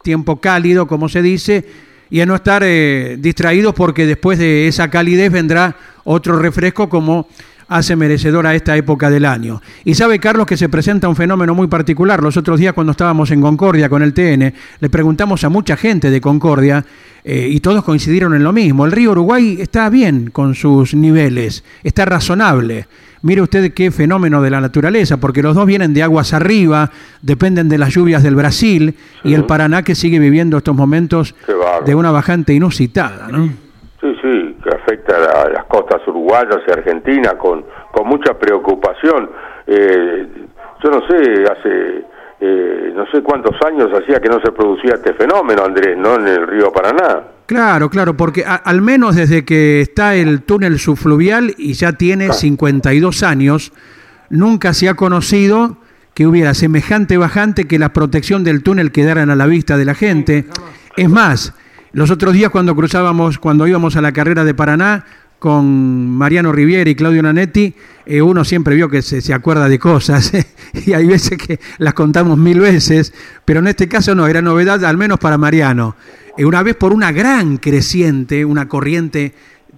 tiempo cálido, como se dice y a no estar eh, distraídos porque después de esa calidez vendrá otro refresco como hace merecedor a esta época del año. Y sabe Carlos que se presenta un fenómeno muy particular. Los otros días cuando estábamos en Concordia con el TN, le preguntamos a mucha gente de Concordia eh, y todos coincidieron en lo mismo. El río Uruguay está bien con sus niveles, está razonable. Mire usted qué fenómeno de la naturaleza, porque los dos vienen de aguas arriba, dependen de las lluvias del Brasil y el Paraná que sigue viviendo estos momentos de una bajante inusitada, ¿no? Sí, sí, que afecta a las costas uruguayas y argentinas con, con mucha preocupación. Eh, yo no sé, hace eh, no sé cuántos años hacía que no se producía este fenómeno, Andrés, ¿no? En el río Paraná. Claro, claro, porque al menos desde que está el túnel subfluvial y ya tiene 52 años, nunca se ha conocido que hubiera semejante bajante que la protección del túnel quedaran a la vista de la gente. Es más, los otros días cuando cruzábamos, cuando íbamos a la carrera de Paraná, con Mariano Riviera y Claudio Nanetti, eh, uno siempre vio que se, acuerda de cosas <laughs> y hay veces que las contamos mil veces, pero en este caso no, era novedad al menos para Mariano. Eh, una vez por una gran creciente, una corriente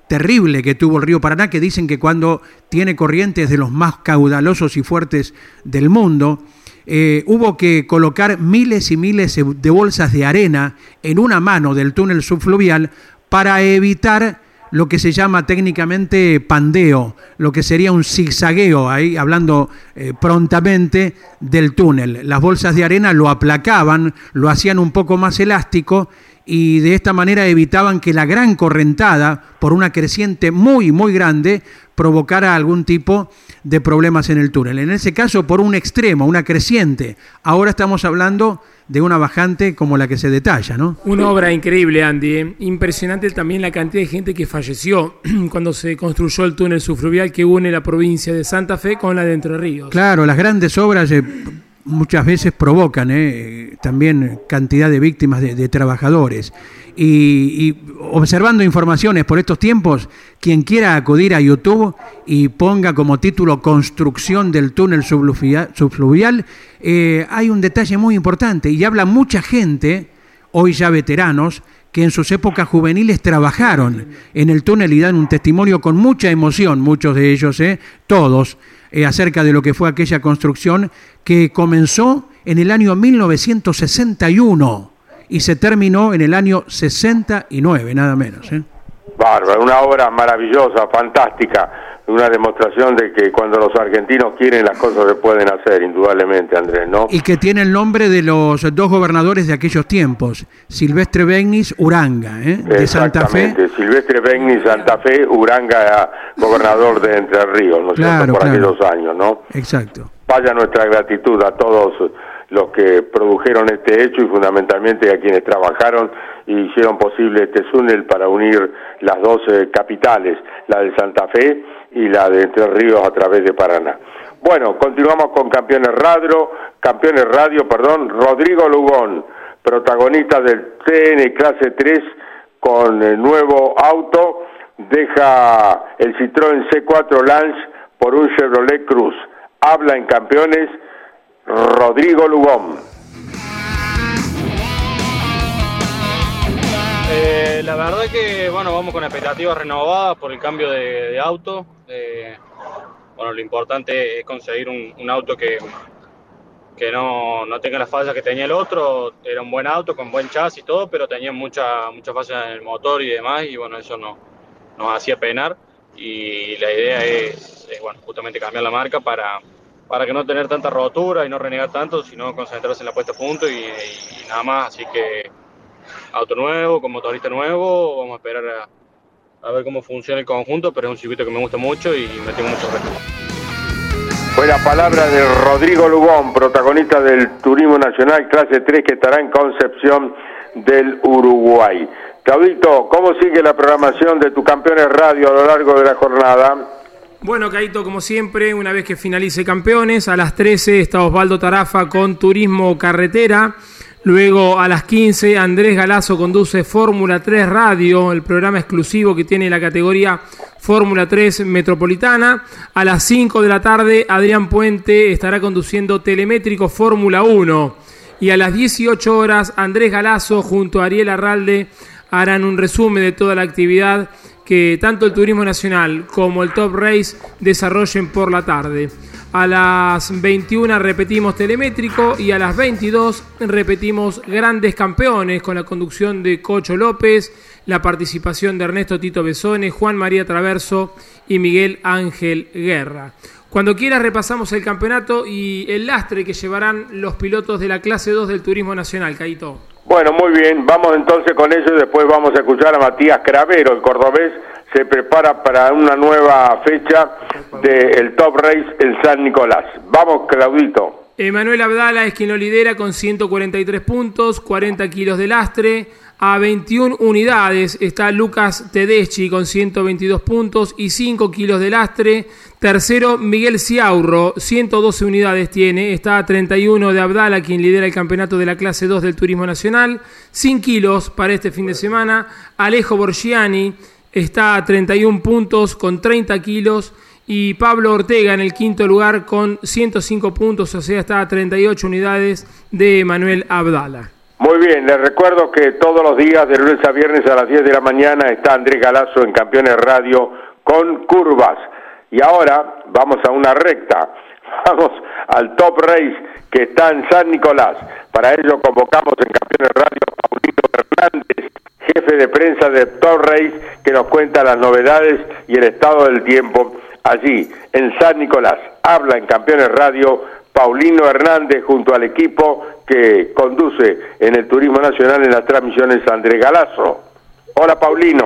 terrible que tuvo el río Paraná, que dicen que cuando tiene corrientes de los más caudalosos y fuertes del mundo, eh, hubo que colocar miles y miles de bolsas de arena en una mano del túnel subfluvial para evitar lo que se llama técnicamente pandeo, lo que sería un zigzagueo, ahí hablando eh, prontamente del túnel. Las bolsas de arena lo aplacaban, lo hacían un poco más elástico y de esta manera evitaban que la gran correntada, por una creciente muy, muy grande, provocara algún tipo de problemas en el túnel. En ese caso, por un extremo, una creciente. Ahora estamos hablando de una bajante como la que se detalla, ¿no? Una obra increíble, Andy. ¿eh? Impresionante también la cantidad de gente que falleció <clears throat> cuando se construyó el túnel subfluvial que une la provincia de Santa Fe con la de Entre Ríos. Claro, las grandes obras eh, muchas veces provocan ¿eh? también cantidad de víctimas de, trabajadores. Y, observando informaciones por estos tiempos, quien quiera acudir a YouTube y ponga como título Construcción del túnel subfluvial, eh, hay un detalle muy importante y habla mucha gente, hoy ya veteranos, que en sus épocas juveniles trabajaron en el túnel y dan un testimonio con mucha emoción, muchos de ellos, ¿eh? todos, eh, acerca de lo que fue aquella construcción que comenzó en el año 1961 y se terminó en el año 69, nada menos. ¿eh? Bárbaro, una obra maravillosa, fantástica una demostración de que cuando los argentinos quieren las cosas se pueden hacer, indudablemente, Andrés, ¿no? Y que tiene el nombre de los dos gobernadores de aquellos tiempos, Silvestre Begnis, Uranga, ¿eh? de Santa Fe. Silvestre Begnis, Santa Fe, Uranga, gobernador de Entre Ríos, ¿no claro, Por aquellos años, ¿no? Exacto. Vaya nuestra gratitud a todos los que produjeron este hecho y fundamentalmente a quienes trabajaron y hicieron posible este túnel para unir las dos capitales, la de Santa Fe y la de Entre Ríos a través de Paraná. Bueno, continuamos con Campeones Radio, Campeones Radio, perdón, Rodrigo Lugón, protagonista del TN Clase 3 con el nuevo auto, deja el Citroën C4 Lance por un Chevrolet Cruz. Habla en Campeones Rodrigo Lugón. Eh, la verdad que bueno, vamos con expectativas renovadas por el cambio de, auto. Eh, bueno, lo importante es conseguir un, auto que, que no, no, tenga las fallas que tenía el otro. Era un buen auto con buen chasis y todo, pero tenía muchas mucha fallas en el motor y demás, y bueno, eso no, nos hacía penar. Y la idea es, bueno, justamente cambiar la marca para, para que no tener tanta rotura y no renegar tanto, sino concentrarse en la puesta a punto y nada más. Así que auto nuevo, con motorista nuevo, vamos a esperar a, ver cómo funciona el conjunto, pero es un circuito que me gusta mucho y me tengo mucho respeto. Fue la palabra de Rodrigo Lugón, protagonista del Turismo Nacional Clase 3 que estará en Concepción del Uruguay. Claudito, ¿cómo sigue la programación de tu Campeones Radio a lo largo de la jornada? Bueno, Caito, como siempre, una vez que finalice Campeones, a las 13 está Osvaldo Tarafa con Turismo Carretera. Luego a las 15 Andrés Galazo conduce Fórmula 3 Radio, el programa exclusivo que tiene la categoría Fórmula 3 Metropolitana. A las 5 de la tarde Adrián Puente estará conduciendo Telemétrico Fórmula 1. Y a las 18 horas Andrés Galazo junto a Ariel Arralde harán un resumen de toda la actividad que tanto el Turismo Nacional como el Top Race desarrollen por la tarde. A las 21 repetimos telemétrico y a las 22 repetimos grandes campeones con la conducción de Cocho López, la participación de Ernesto Tito Besone, Juan María Traverso y Miguel Ángel Guerra. Cuando quieras repasamos el campeonato y el lastre que llevarán los pilotos de la clase 2 del Turismo Nacional, Caito. Bueno, muy bien, vamos entonces con eso y después vamos a escuchar a Matías Cravero, el cordobés, se prepara para una nueva fecha del Top Race en San Nicolás. Vamos, Claudito. Emanuel Abdala es quien lo lidera con 143 puntos, 40 kilos de lastre. A 21 unidades está Lucas Tedeschi con 122 puntos y 5 kilos de lastre. Tercero, Miguel Ciaurro, 112 unidades tiene. Está a 31 de Abdala, quien lidera el campeonato de la clase 2 del Turismo Nacional. 100 kilos para este fin de semana. Alejo Borgiani está a 31 puntos con 30 kilos y Pablo Ortega en el quinto lugar con 105 puntos, o sea, está a 38 unidades de Manuel Abdala. Muy bien, les recuerdo que todos los días, de lunes a viernes a las 10 de la mañana, está Andrés Galazo en Campeones Radio con curvas. Y ahora vamos a una recta, <laughs> vamos al Top Race que está en San Nicolás. Para ello convocamos en Campeones Radio a Paulino Hernández, de prensa de Race, que nos cuenta las novedades y el estado del tiempo allí, en San Nicolás. Habla en Campeones Radio Paulino Hernández junto al equipo que conduce en el Turismo Nacional en las transmisiones Andrés Galazo. Hola Paulino.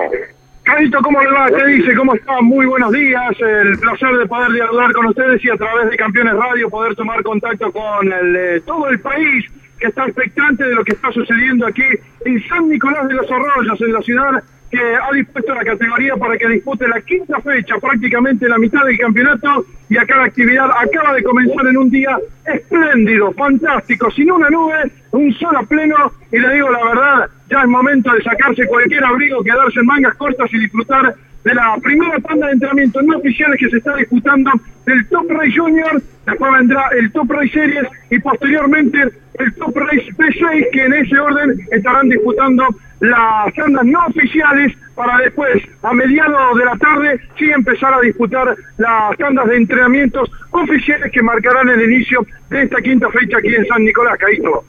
Carito, ¿cómo le va? ¿Qué dice? ¿Cómo está? Muy buenos días. El placer de poder dialogar con ustedes y a través de Campeones Radio poder tomar contacto con el, eh, todo el país que está expectante de lo que está sucediendo aquí. En San Nicolás de los Arroyos, en la ciudad que ha dispuesto la categoría para que dispute la quinta fecha, prácticamente la mitad del campeonato, y acá la actividad acaba de comenzar en un día espléndido, fantástico, sin una nube, un sol a pleno, y le digo la verdad, ya es momento de sacarse cualquier abrigo, quedarse en mangas cortas y disfrutar de la primera tanda de entrenamientos no oficiales que se está disputando del Top Race Junior, después vendrá el Top Race Series y posteriormente el Top Race P6 que en ese orden estarán disputando las tandas no oficiales para después, a mediados de la tarde, sí empezar a disputar las tandas de entrenamientos oficiales que marcarán el inicio de esta quinta fecha aquí en San Nicolás, Caíto.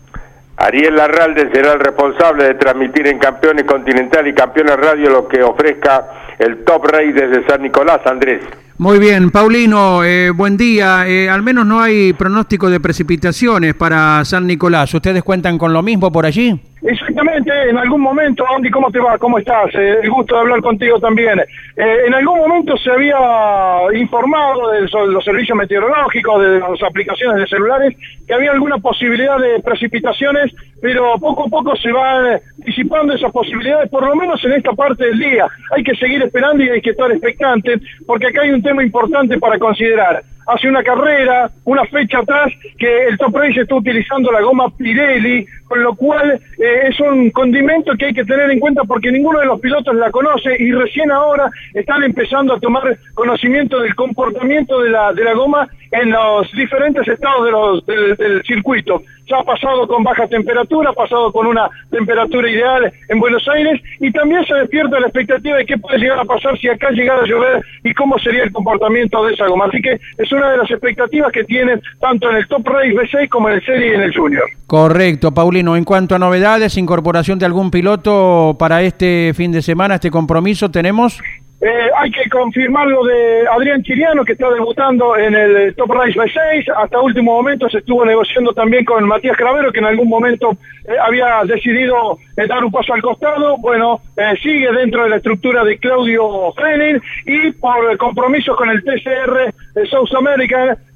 Ariel Larralde será el responsable de transmitir en Campeones Continental y Campeones Radio lo que ofrezca el Top Race desde San Nicolás, Andrés. Muy bien, Paulino, eh, buen día. Eh, al menos no hay pronóstico de precipitaciones para San Nicolás. ¿Ustedes cuentan con lo mismo por allí? Exactamente, en algún momento, Andy, ¿cómo te va? ¿Cómo estás? Eh, el gusto de hablar contigo también. en algún momento se había informado de los servicios meteorológicos, de las aplicaciones de celulares, que había alguna posibilidad de precipitaciones, pero poco a poco se van disipando esas posibilidades, por lo menos en esta parte del día. Hay que seguir esperando y hay que estar expectante, porque acá hay un tema importante para considerar. Hace una carrera, una fecha atrás, que el Top Race está utilizando la goma Pirelli, con lo cual eh, es un condimento que hay que tener en cuenta porque ninguno de los pilotos la conoce y recién ahora están empezando a tomar conocimiento del comportamiento de la, de la goma en los diferentes estados del, circuito. Ya ha pasado con baja temperatura, ha pasado con una temperatura ideal en Buenos Aires y también se despierta la expectativa de qué puede llegar a pasar si acá llegara a llover y cómo sería el comportamiento de esa goma. Así que es una de las expectativas que tienen tanto en el Top Race B6 como en el Serie y en el Junior. Correcto, Paulino. En cuanto a novedades, incorporación de algún piloto para este fin de semana, este compromiso, ¿tenemos? Eh, hay que confirmar lo de Adrián Chiriano, que está debutando en el Top Race B6. Hasta último momento se estuvo negociando también con Matías Cravero, que en algún momento eh, había decidido eh, dar un paso al costado. Bueno, sigue dentro de la estructura de Claudio Frenin y por compromiso con el TCR South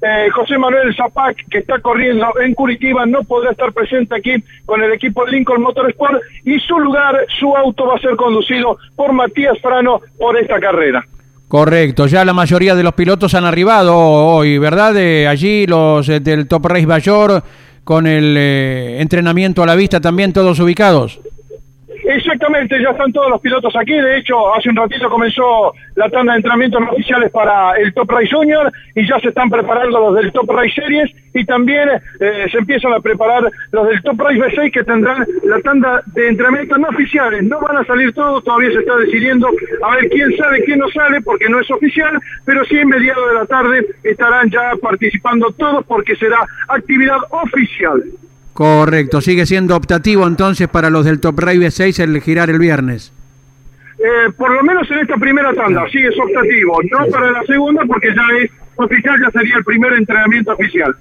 America, José Manuel Zapac, que está corriendo en Curitiba, no podrá estar presente aquí con el equipo Lincoln Motorsport y su lugar, su auto va a ser conducido por Matías Frano por esta carrera. Correcto, ya la mayoría de los pilotos han arribado hoy, ¿verdad? Eh, allí los eh, del Top Race Mayor con el eh, entrenamiento a la vista también todos ubicados. Exactamente, ya están todos los pilotos aquí. De hecho, hace un ratito comenzó la tanda de entrenamientos oficiales para el Top Race Junior y ya se están preparando los del Top Race Series y también eh, se empiezan a preparar los del Top Race B6 que tendrán la tanda de entrenamientos no oficiales. No van a salir todos, todavía se está decidiendo a ver quién sale, quién no sale porque no es oficial, pero sí en mediados de la tarde estarán ya participando todos porque será actividad oficial. Correcto, sigue siendo optativo entonces para los del Top Race 6 el girar el viernes. Eh, por lo menos en esta primera tanda, sí es optativo, no para la segunda porque ya es oficial, ya sería el primer entrenamiento oficial.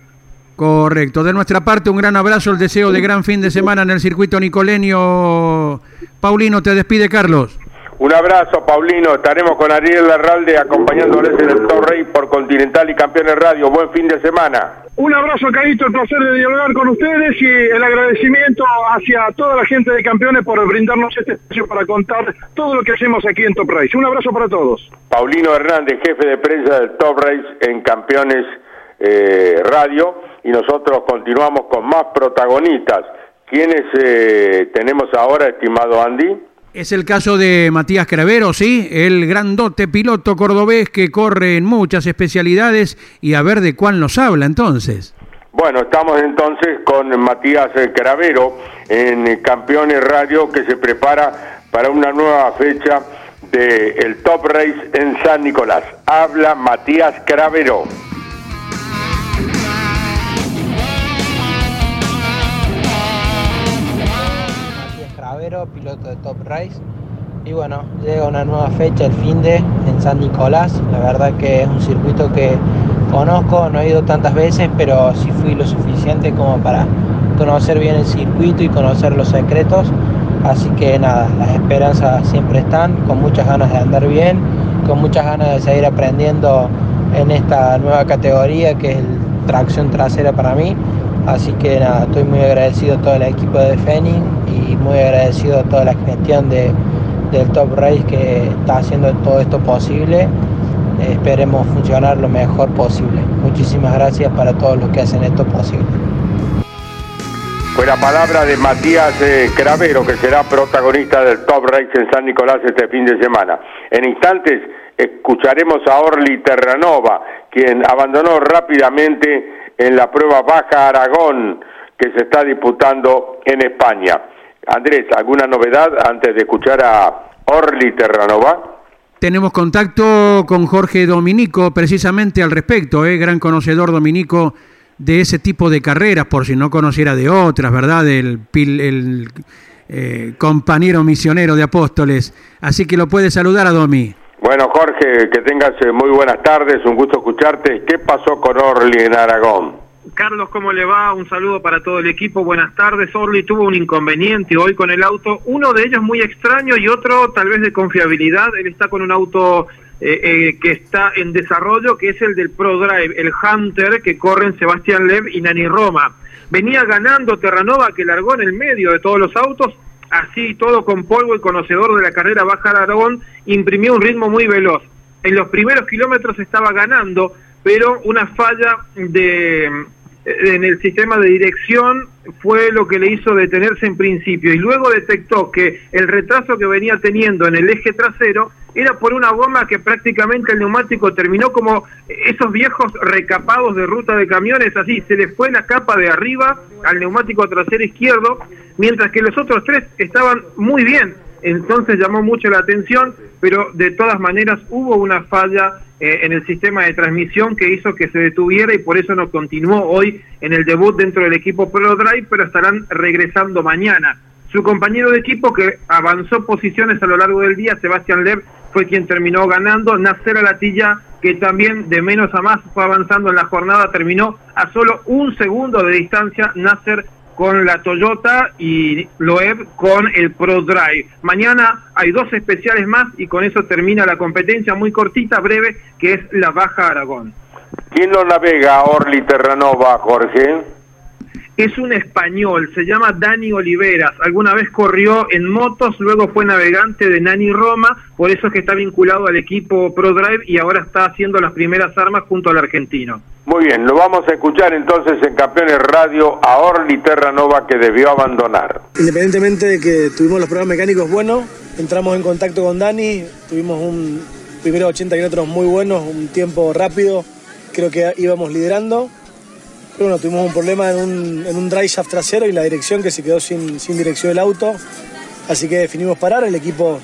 Correcto, de nuestra parte un gran abrazo, el deseo de gran fin de semana en el circuito nicolenio. Paulino, te despide Carlos. Un abrazo, Paulino. Estaremos con Ariel Larralde acompañándoles en el Top Rey por Continental y Campeones Radio. Buen fin de semana. Un abrazo, Carito, el placer de dialogar con ustedes y el agradecimiento hacia toda la gente de Campeones por brindarnos este espacio para contar todo lo que hacemos aquí en Top Race. Un abrazo para todos. Paulino Hernández, jefe de prensa del Top Race en Campeones eh, Radio, y nosotros continuamos con más protagonistas. ¿Quiénes eh, tenemos ahora, estimado Andy? Es el caso de Matías Cravero, sí, el grandote piloto cordobés que corre en muchas especialidades y a ver de cuál nos habla entonces. Bueno, estamos entonces con Matías Cravero en Campeones Radio que se prepara para una nueva fecha del Top Race en San Nicolás. Habla Matías Cravero. Piloto de Top Race. Y bueno, llega una nueva fecha el fin de en San Nicolás. La verdad que es un circuito que conozco, no he ido tantas veces, pero sí fui lo suficiente como para conocer bien el circuito y conocer los secretos. Así que nada, las esperanzas siempre están, con muchas ganas de andar bien, con muchas ganas de seguir aprendiendo en esta nueva categoría que es el tracción trasera para mí. Así que nada, estoy muy agradecido a todo el equipo de Fenning y muy agradecido a toda la gestión de, del Top Race que está haciendo todo esto posible. esperemos funcionar lo mejor posible. Muchísimas gracias para todos los que hacen esto posible. Fue la palabra de Matías eh, Cravero, que será protagonista del Top Race en San Nicolás este fin de semana. En instantes escucharemos a Orly Terranova, quien abandonó rápidamente en la prueba Baja Aragón que se está disputando en España. Andrés, ¿alguna novedad antes de escuchar a Orly Terranova? Tenemos contacto con Jorge Dominico precisamente al respecto, ¿eh? gran conocedor Dominico de ese tipo de carreras, por si no conociera de otras, ¿verdad? El, el eh, compañero misionero de apóstoles. Así que lo puede saludar a Domi. Bueno, Jorge, que tengas eh, muy buenas tardes, un gusto escucharte. ¿Qué pasó con Orly en Aragón? Carlos, ¿cómo le va? Un saludo para todo el equipo. Buenas tardes. Orly tuvo un inconveniente hoy con el auto, uno de ellos muy extraño y otro tal vez de confiabilidad. Él está con un auto eh, eh, que está en desarrollo, que es el del Pro Drive, el Hunter, que corren Sebastián Lev y Nani Roma. Venía ganando Terranova, que largó en el medio de todos los autos, así todo con polvo y conocedor de la carrera Baja Aragón, imprimió un ritmo muy veloz. En los primeros kilómetros estaba ganando, pero una falla de en el sistema de dirección fue lo que le hizo detenerse en principio y luego detectó que el retraso que venía teniendo en el eje trasero era por una goma que prácticamente el neumático terminó como esos viejos recapados de ruta de camiones, así, se le fue la capa de arriba al neumático trasero izquierdo, mientras que los otros tres estaban muy bien. Entonces llamó mucho la atención, pero de todas maneras hubo una falla eh, en el sistema de transmisión que hizo que se detuviera y por eso no continuó hoy en el debut dentro del equipo Pro Drive, pero estarán regresando mañana. Su compañero de equipo que avanzó posiciones a lo largo del día, Sebastián Lev, fue quien terminó ganando. Nacer Alatilla, que también de menos a más fue avanzando en la jornada, terminó a solo un segundo de distancia. Nasser con la Toyota y Loeb con el Pro Drive. Mañana hay dos especiales más y con eso termina la competencia muy cortita, breve, que es la Baja Aragón. ¿Quién lo navega Orly Terranova, Jorge? Es un español, se llama Dani Oliveras. Alguna vez corrió en motos, luego fue navegante de Nani Roma, por eso es que está vinculado al equipo ProDrive y ahora está haciendo las primeras armas junto al argentino. Muy bien, lo vamos a escuchar entonces en Campeones Radio a Orly Terranova que debió abandonar. Independientemente de que tuvimos los problemas mecánicos buenos, entramos en contacto con Dani, tuvimos un primero 80 kilómetros muy buenos, un tiempo rápido, creo que íbamos liderando. Bueno, tuvimos un problema en un, en un dry shaft trasero y la dirección que se quedó sin, sin dirección del auto. Así que definimos parar, el equipo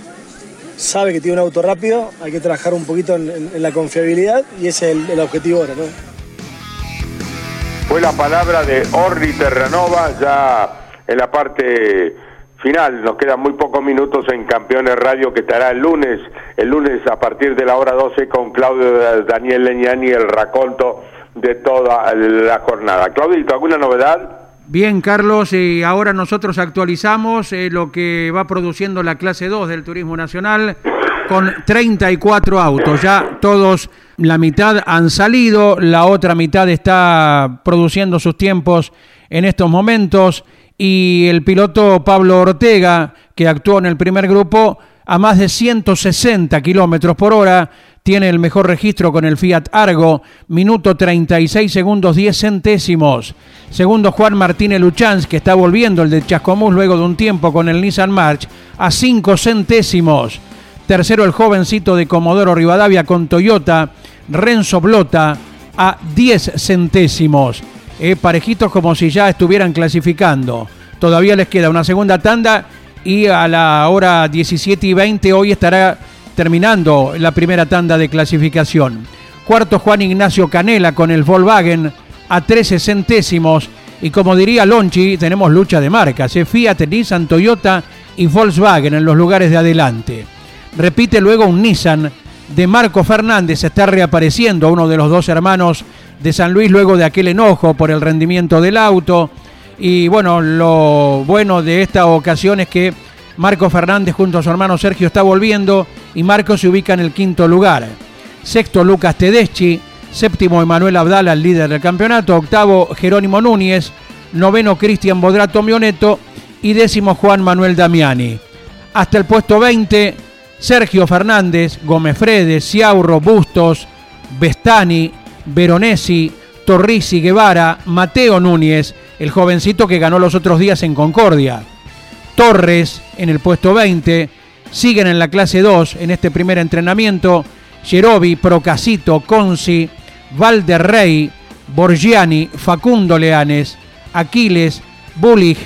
sabe que tiene un auto rápido, hay que trabajar un poquito en, la confiabilidad y ese es el, el objetivo ahora. ¿no? Fue la palabra de Orly Terranova ya en la parte final. Nos quedan muy pocos minutos en Campeones Radio que estará el lunes, el lunes a partir de la hora 12 con Claudio Daniel Leñani, el raconto de toda la jornada. Claudito, ¿alguna novedad? Bien, Carlos, y ahora nosotros actualizamos eh, lo que va produciendo la clase 2 del Turismo Nacional con 34 autos. Ya todos, la mitad han salido, la otra mitad está produciendo sus tiempos en estos momentos y el piloto Pablo Ortega, que actuó en el primer grupo, a más de 160 kilómetros por hora, tiene el mejor registro con el Fiat Argo, minuto 36 segundos 10 centésimos. Segundo Juan Martínez Luchanz, que está volviendo el de Chascomús luego de un tiempo con el Nissan March, a 5 centésimos. Tercero el jovencito de Comodoro Rivadavia con Toyota, Renzo Blota, a 10 centésimos. Eh, parejitos como si ya estuvieran clasificando. Todavía les queda una segunda tanda y a la hora 17 y 20 hoy estará terminando la primera tanda de clasificación. Cuarto Juan Ignacio Canela con el Volkswagen a 13 centésimos. Y como diría Lonchi, tenemos lucha de marcas. ¿eh? Fiat, Nissan, Toyota y Volkswagen en los lugares de adelante. Repite luego un Nissan de Marco Fernández. Está reapareciendo uno de los dos hermanos de San Luis luego de aquel enojo por el rendimiento del auto. Y bueno, lo bueno de esta ocasión es que Marco Fernández junto a su hermano Sergio está volviendo y Marco se ubica en el quinto lugar. Sexto Lucas Tedeschi, séptimo Emanuel Abdala, el líder del campeonato, octavo Jerónimo Núñez, noveno Cristian Bodrato Mioneto y décimo Juan Manuel Damiani. Hasta el puesto 20, Sergio Fernández, Gómez Fredes, Ciaurro, Bustos, Bestani, Veronesi, Torrisi, Guevara, Mateo Núñez, el jovencito que ganó los otros días en Concordia. Torres en el puesto 20, siguen en la clase 2 en este primer entrenamiento, Gerobi, Procasito, Consi, Valderrey, Borgiani, Facundo Leanes, Aquiles, Bullig,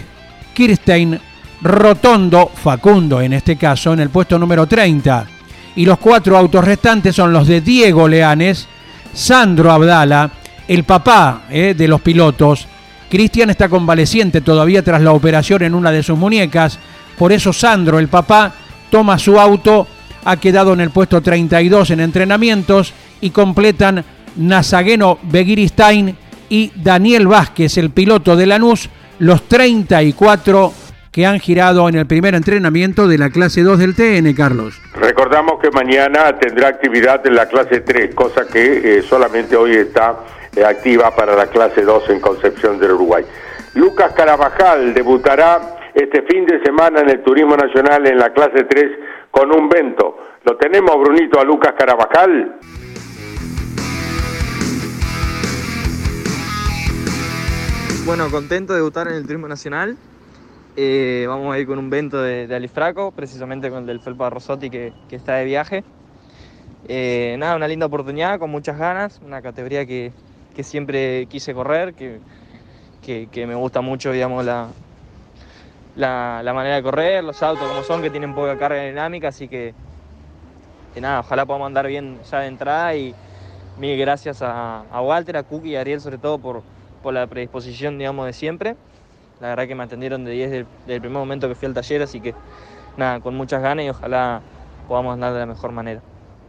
Kirstein, Rotondo, Facundo en este caso, en el puesto número 30. Y los cuatro autos restantes son los de Diego Leanes, Sandro Abdala, el papá eh, de los pilotos. Cristian está convaleciente todavía tras la operación en una de sus muñecas. Por eso Sandro, el papá, toma su auto, ha quedado en el puesto 32 en entrenamientos y completan Nazagueno Begiristain y Daniel Vázquez, el piloto de Lanús, los 34 que han girado en el primer entrenamiento de la clase 2 del TN, Carlos. Recordamos que mañana tendrá actividad en la clase 3, cosa que eh, solamente hoy está eh, activa para la clase 2 en Concepción del Uruguay. Lucas Carabajal debutará este fin de semana en el Turismo Nacional en la clase 3 con un vento. ¿Lo tenemos, Brunito, a Lucas Carabajal? Bueno, contento de debutar en el Turismo Nacional. Eh, vamos a ir con un vento de, Alifraco, precisamente con el del Felpa Rosotti que, que está de viaje. Eh, nada, una linda oportunidad, con muchas ganas, una categoría que, que siempre quise correr, que, que, me gusta mucho, digamos, la, la, manera de correr, los autos como son, que tienen poca carga dinámica, así que, nada, ojalá podamos andar bien ya de entrada y mil gracias a, Walter, a Cookie y a Ariel sobre todo por, por la predisposición, digamos, de siempre. La verdad que me atendieron de 10 del, del primer momento que fui al taller, así que nada, con muchas ganas y ojalá podamos andar de la mejor manera.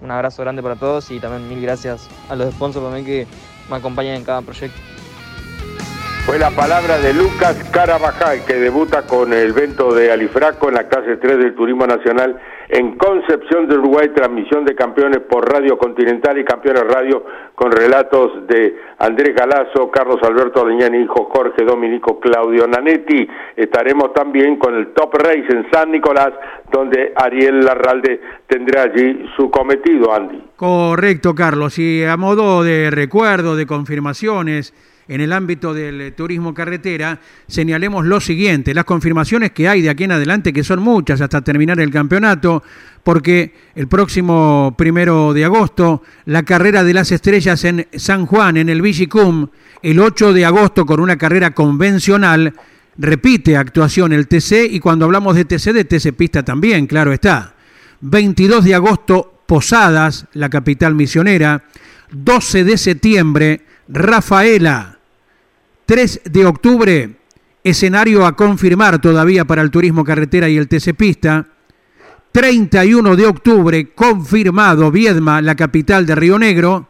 Un abrazo grande para todos y también mil gracias a los sponsors también que me acompañan en cada proyecto. Fue la palabra de Lucas Carabajal, que debuta con el vento de Alifraco en la clase 3 del Turismo Nacional en Concepción de Uruguay, transmisión de campeones por Radio Continental y Campeones Radio con relatos de Andrés Galazo, Carlos Alberto Leñani, hijo Jorge Dominico Claudio Nanetti. Estaremos también con el Top Race en San Nicolás, donde Ariel Larralde tendrá allí su cometido, Andy. Correcto, Carlos. Y a modo de recuerdo, de confirmaciones, en el ámbito del eh, turismo carretera, señalemos lo siguiente, las confirmaciones que hay de aquí en adelante, que son muchas hasta terminar el campeonato, porque el próximo primero de agosto, la carrera de las estrellas en San Juan, en el Vigicum, el 8 de agosto con una carrera convencional, repite actuación el TC y cuando hablamos de TC, de TC Pista también, claro está. 22 de agosto, Posadas, la capital misionera. 12 de septiembre, Rafaela, 3 de octubre, escenario a confirmar todavía para el turismo carretera y el TC Pista. 31 de octubre, confirmado Viedma, la capital de Río Negro.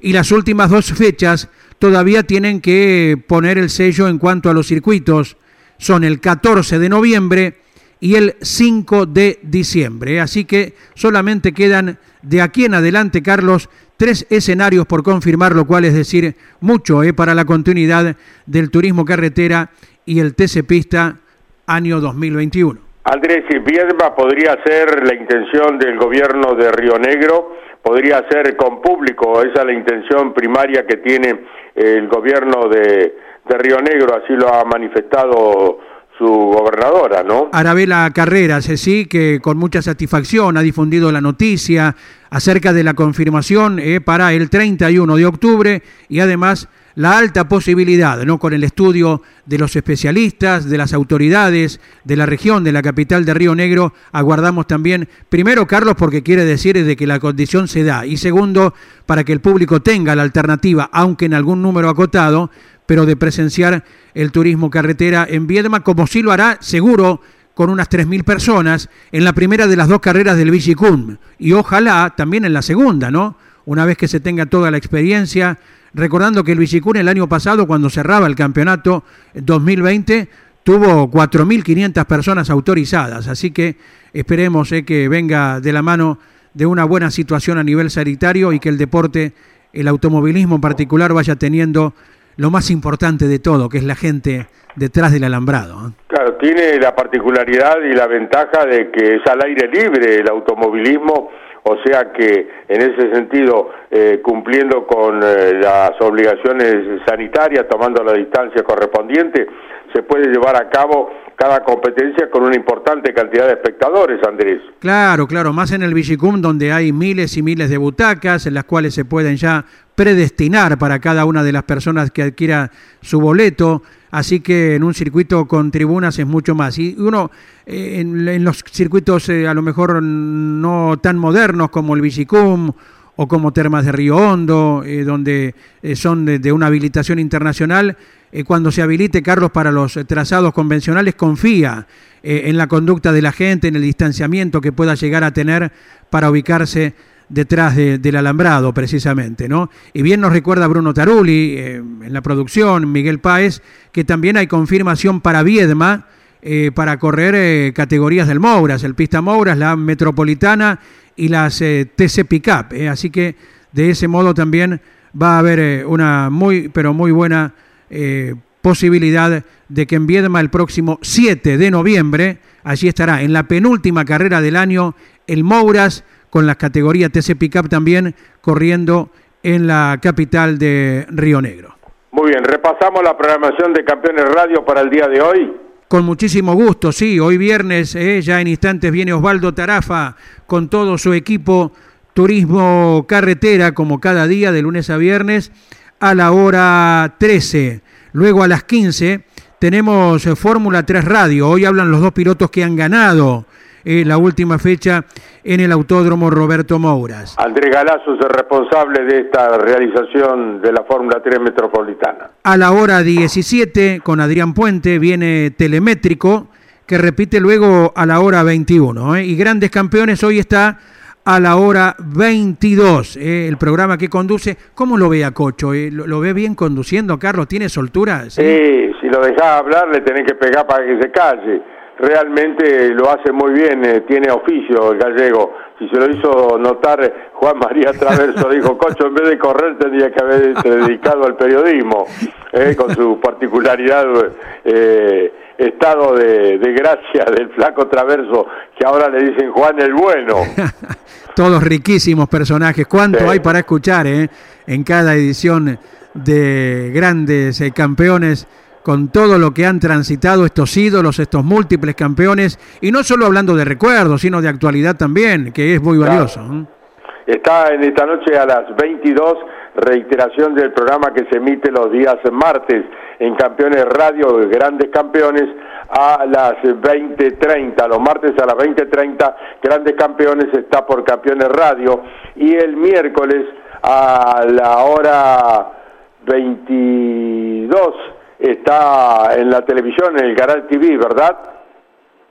Y las últimas dos fechas todavía tienen que poner el sello en cuanto a los circuitos. Son el 14 de noviembre y el 5 de diciembre. Así que solamente quedan de aquí en adelante, Carlos, tres escenarios por confirmar, lo cual es decir mucho eh, para la continuidad del turismo carretera y el TC Pista año 2021. Andrés, Viedma podría ser la intención del gobierno de Río Negro, podría ser con público, esa es la intención primaria que tiene el gobierno de, de Río Negro, así lo ha manifestado su gobernadora, ¿no? Arabela Carreras, sí, que con mucha satisfacción ha difundido la noticia acerca de la confirmación eh, para el 31 de octubre y además la alta posibilidad, ¿no? Con el estudio de los especialistas, de las autoridades de la región, de la capital de Río Negro, aguardamos también, primero, Carlos, porque quiere decir de que la condición se da, y segundo, para que el público tenga la alternativa, aunque en algún número acotado, pero de presenciar el turismo carretera en Viedma, como sí lo hará seguro con unas 3.000 personas en la primera de las dos carreras del Vigicum y ojalá también en la segunda, ¿no? Una vez que se tenga toda la experiencia, recordando que el Vigicum el año pasado, cuando cerraba el campeonato 2020, tuvo 4.500 personas autorizadas, así que esperemos eh, que venga de la mano de una buena situación a nivel sanitario y que el deporte, el automovilismo en particular, vaya teniendo lo más importante de todo, que es la gente detrás del alambrado. ¿eh? Claro, tiene la particularidad y la ventaja de que es al aire libre el automovilismo, o sea que en ese sentido, eh, cumpliendo con eh, las obligaciones sanitarias, tomando la distancia correspondiente, se puede llevar a cabo cada competencia con una importante cantidad de espectadores, Andrés. Claro, claro, más en el Vigicum donde hay miles y miles de butacas en las cuales se pueden ya predestinar para cada una de las personas que adquiera su boleto, así que en un circuito con tribunas es mucho más. Y uno, eh, en, los circuitos eh, a lo mejor no tan modernos como el Vigicum o como Termas de Río Hondo, eh, donde son de, una habilitación internacional, cuando se habilite, Carlos, para los trazados convencionales, confía en la conducta de la gente, en el distanciamiento que pueda llegar a tener para ubicarse detrás del alambrado, precisamente, ¿no? Y bien nos recuerda Bruno Taruli eh, en la producción, Miguel Páez, que también hay confirmación para Viedma eh, para correr eh, categorías del Mouras, el Pista Mouras, la Metropolitana y las TC Pickup. así que de ese modo también va a haber una muy, pero muy buena posibilidad de que en Viedma el próximo 7 de noviembre, allí estará en la penúltima carrera del año, el Mouras con la categoría TC Pickup también corriendo en la capital de Río Negro. Muy bien, repasamos la programación de Campeones Radio para el día de hoy. Con muchísimo gusto, sí. Hoy viernes, eh, ya en instantes, viene Osvaldo Tarafa con todo su equipo Turismo Carretera, como cada día, de lunes a viernes, a la hora 13. Luego a las 15 tenemos Fórmula 3 Radio. Hoy hablan los dos pilotos que han ganado eh, la última fecha en el Autódromo Roberto Mouras. Andrés Galazo es el responsable de esta realización de la Fórmula 3 Metropolitana. A la hora 17, con Adrián Puente, viene Telemétrico, que repite luego a la hora 21. ¿eh? Y grandes campeones hoy está a la hora 22, eh, el programa que conduce. ¿Cómo lo ve a Cocho? eh? ¿Lo, lo ve bien conduciendo, Carlos? ¿Tiene soltura? Sí, si lo dejás hablar le tenés que pegar para que se calle. Realmente lo hace muy bien, eh, tiene oficio el gallego. Si se lo hizo notar Juan María Traverso, <laughs> dijo, Cocho, en vez de correr tendría que haberse dedicado al periodismo, eh, con su particularidad, eh, estado de, de gracia del flaco Traverso, que ahora le dicen Juan el Bueno. <laughs> Todos riquísimos personajes. ¿Cuánto Sí. hay para escuchar eh? en cada edición de grandes eh, campeones? Con todo lo que han transitado estos ídolos, estos múltiples campeones, y no solo hablando de recuerdos, sino de actualidad también, que es muy Claro. valioso. Está en esta noche a las 22, reiteración del programa que se emite los días martes en Campeones Radio, Grandes Campeones, a las 20.30. Los martes a las 20.30, Grandes Campeones está por Campeones Radio. Y el miércoles a la hora 22 está en la televisión, en el Canal TV, ¿verdad?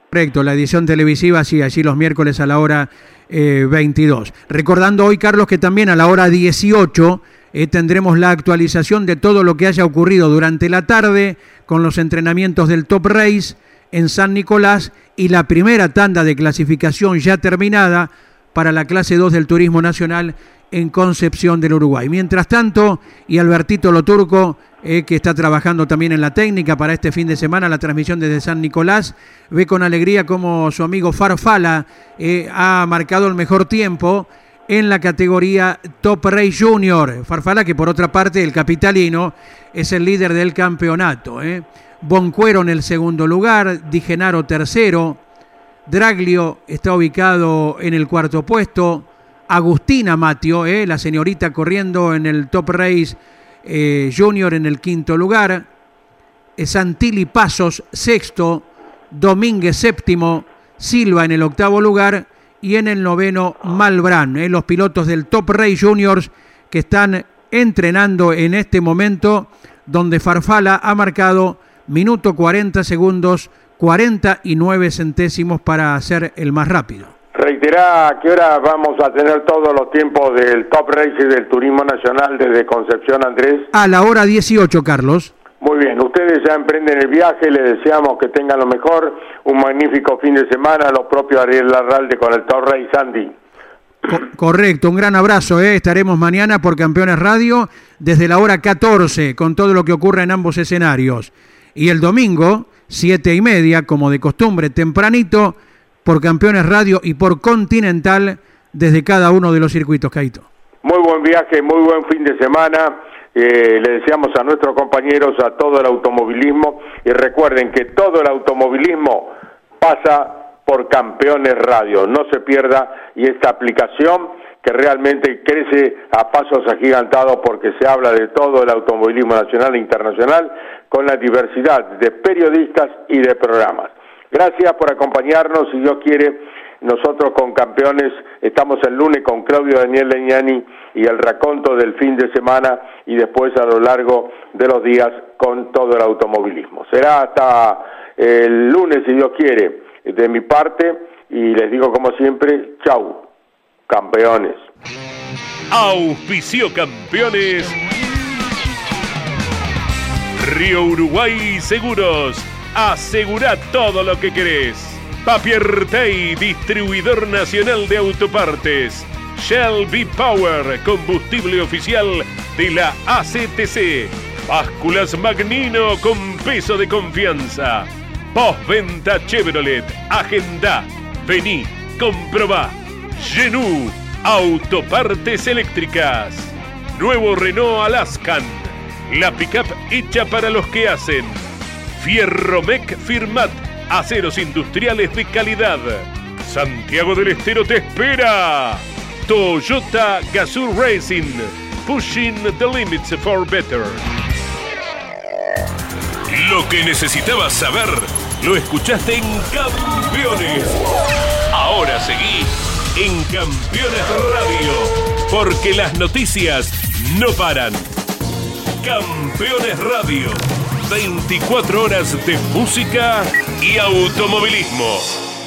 Correcto, la edición televisiva, sí, allí los miércoles a la hora eh, 22. Recordando hoy, Carlos, que también a la hora 18 eh, tendremos la actualización de todo lo que haya ocurrido durante la tarde con los entrenamientos del Top Race en San Nicolás y la primera tanda de clasificación ya terminada para la clase 2 del Turismo Nacional en Concepción del Uruguay. Mientras tanto, y Albertito Loturco, eh, que está trabajando también en la técnica para este fin de semana, la transmisión desde San Nicolás, ve con alegría como su amigo Farfala eh, ha marcado el mejor tiempo en la categoría Top Race Junior. Farfala, que por otra parte, el capitalino, es el líder del campeonato. Eh. Boncuero en el segundo lugar, Di Genaro tercero, Draglio está ubicado en el cuarto puesto. Agustina Matio, eh, la señorita corriendo en el Top Race eh, Junior en el quinto lugar. Eh, Santilli Pasos sexto. Domínguez séptimo. Silva en el octavo lugar. Y en el noveno Malbrán. eh, los pilotos del Top Race Juniors que están entrenando en este momento. Donde Farfala ha marcado minuto 40 segundos 49 centésimos para ser el más rápido. Reiterá a qué hora vamos a tener todos los tiempos del Top Race y del Turismo Nacional desde Concepción, Andrés. A la hora 18, Carlos. Muy bien, ustedes ya emprenden el viaje, les deseamos que tengan lo mejor, un magnífico fin de semana, lo propio Ariel Larralde con el Top Race Andy. Co- correcto, un gran abrazo. ¿eh? Estaremos mañana por Campeones Radio desde la hora 14 con todo lo que ocurre en ambos escenarios. Y el domingo, siete y media, como de costumbre, tempranito, por Campeones Radio y por Continental desde cada uno de los circuitos, Caito. Muy buen viaje, muy buen fin de semana. Eh, le deseamos a nuestros compañeros, a todo el automovilismo y recuerden que todo el automovilismo pasa por Campeones Radio. No se pierda y esta aplicación que realmente crece a pasos agigantados porque se habla de todo el automovilismo nacional e internacional con la diversidad de periodistas y de programas. Gracias por acompañarnos, si Dios quiere, nosotros con campeones estamos el lunes con Claudio Daniel Leñani y el raconto del fin de semana y después a lo largo de los días con todo el automovilismo. Será hasta el lunes, si Dios quiere, de mi parte y les digo como siempre, chau, campeones. Auspicio campeones. Río Uruguay Seguros. Asegura todo lo que querés. Papiertei, distribuidor nacional de autopartes. Shell V-Power, combustible oficial de la ACTC. Básculas Magnino con peso de confianza. Postventa Chevrolet. Agenda. Vení, comprobá. Genú, autopartes eléctricas. Nuevo Renault Alaskan. La pickup hecha para los que hacen. Fierromec Firmat. Aceros industriales de calidad. Santiago del Estero te espera. Toyota Gazoo Racing. Pushing the limits for better. Lo que necesitabas saber lo escuchaste en Campeones. Ahora seguí en Campeones Radio, porque las noticias no paran. Campeones Radio, 24 horas de música y automovilismo.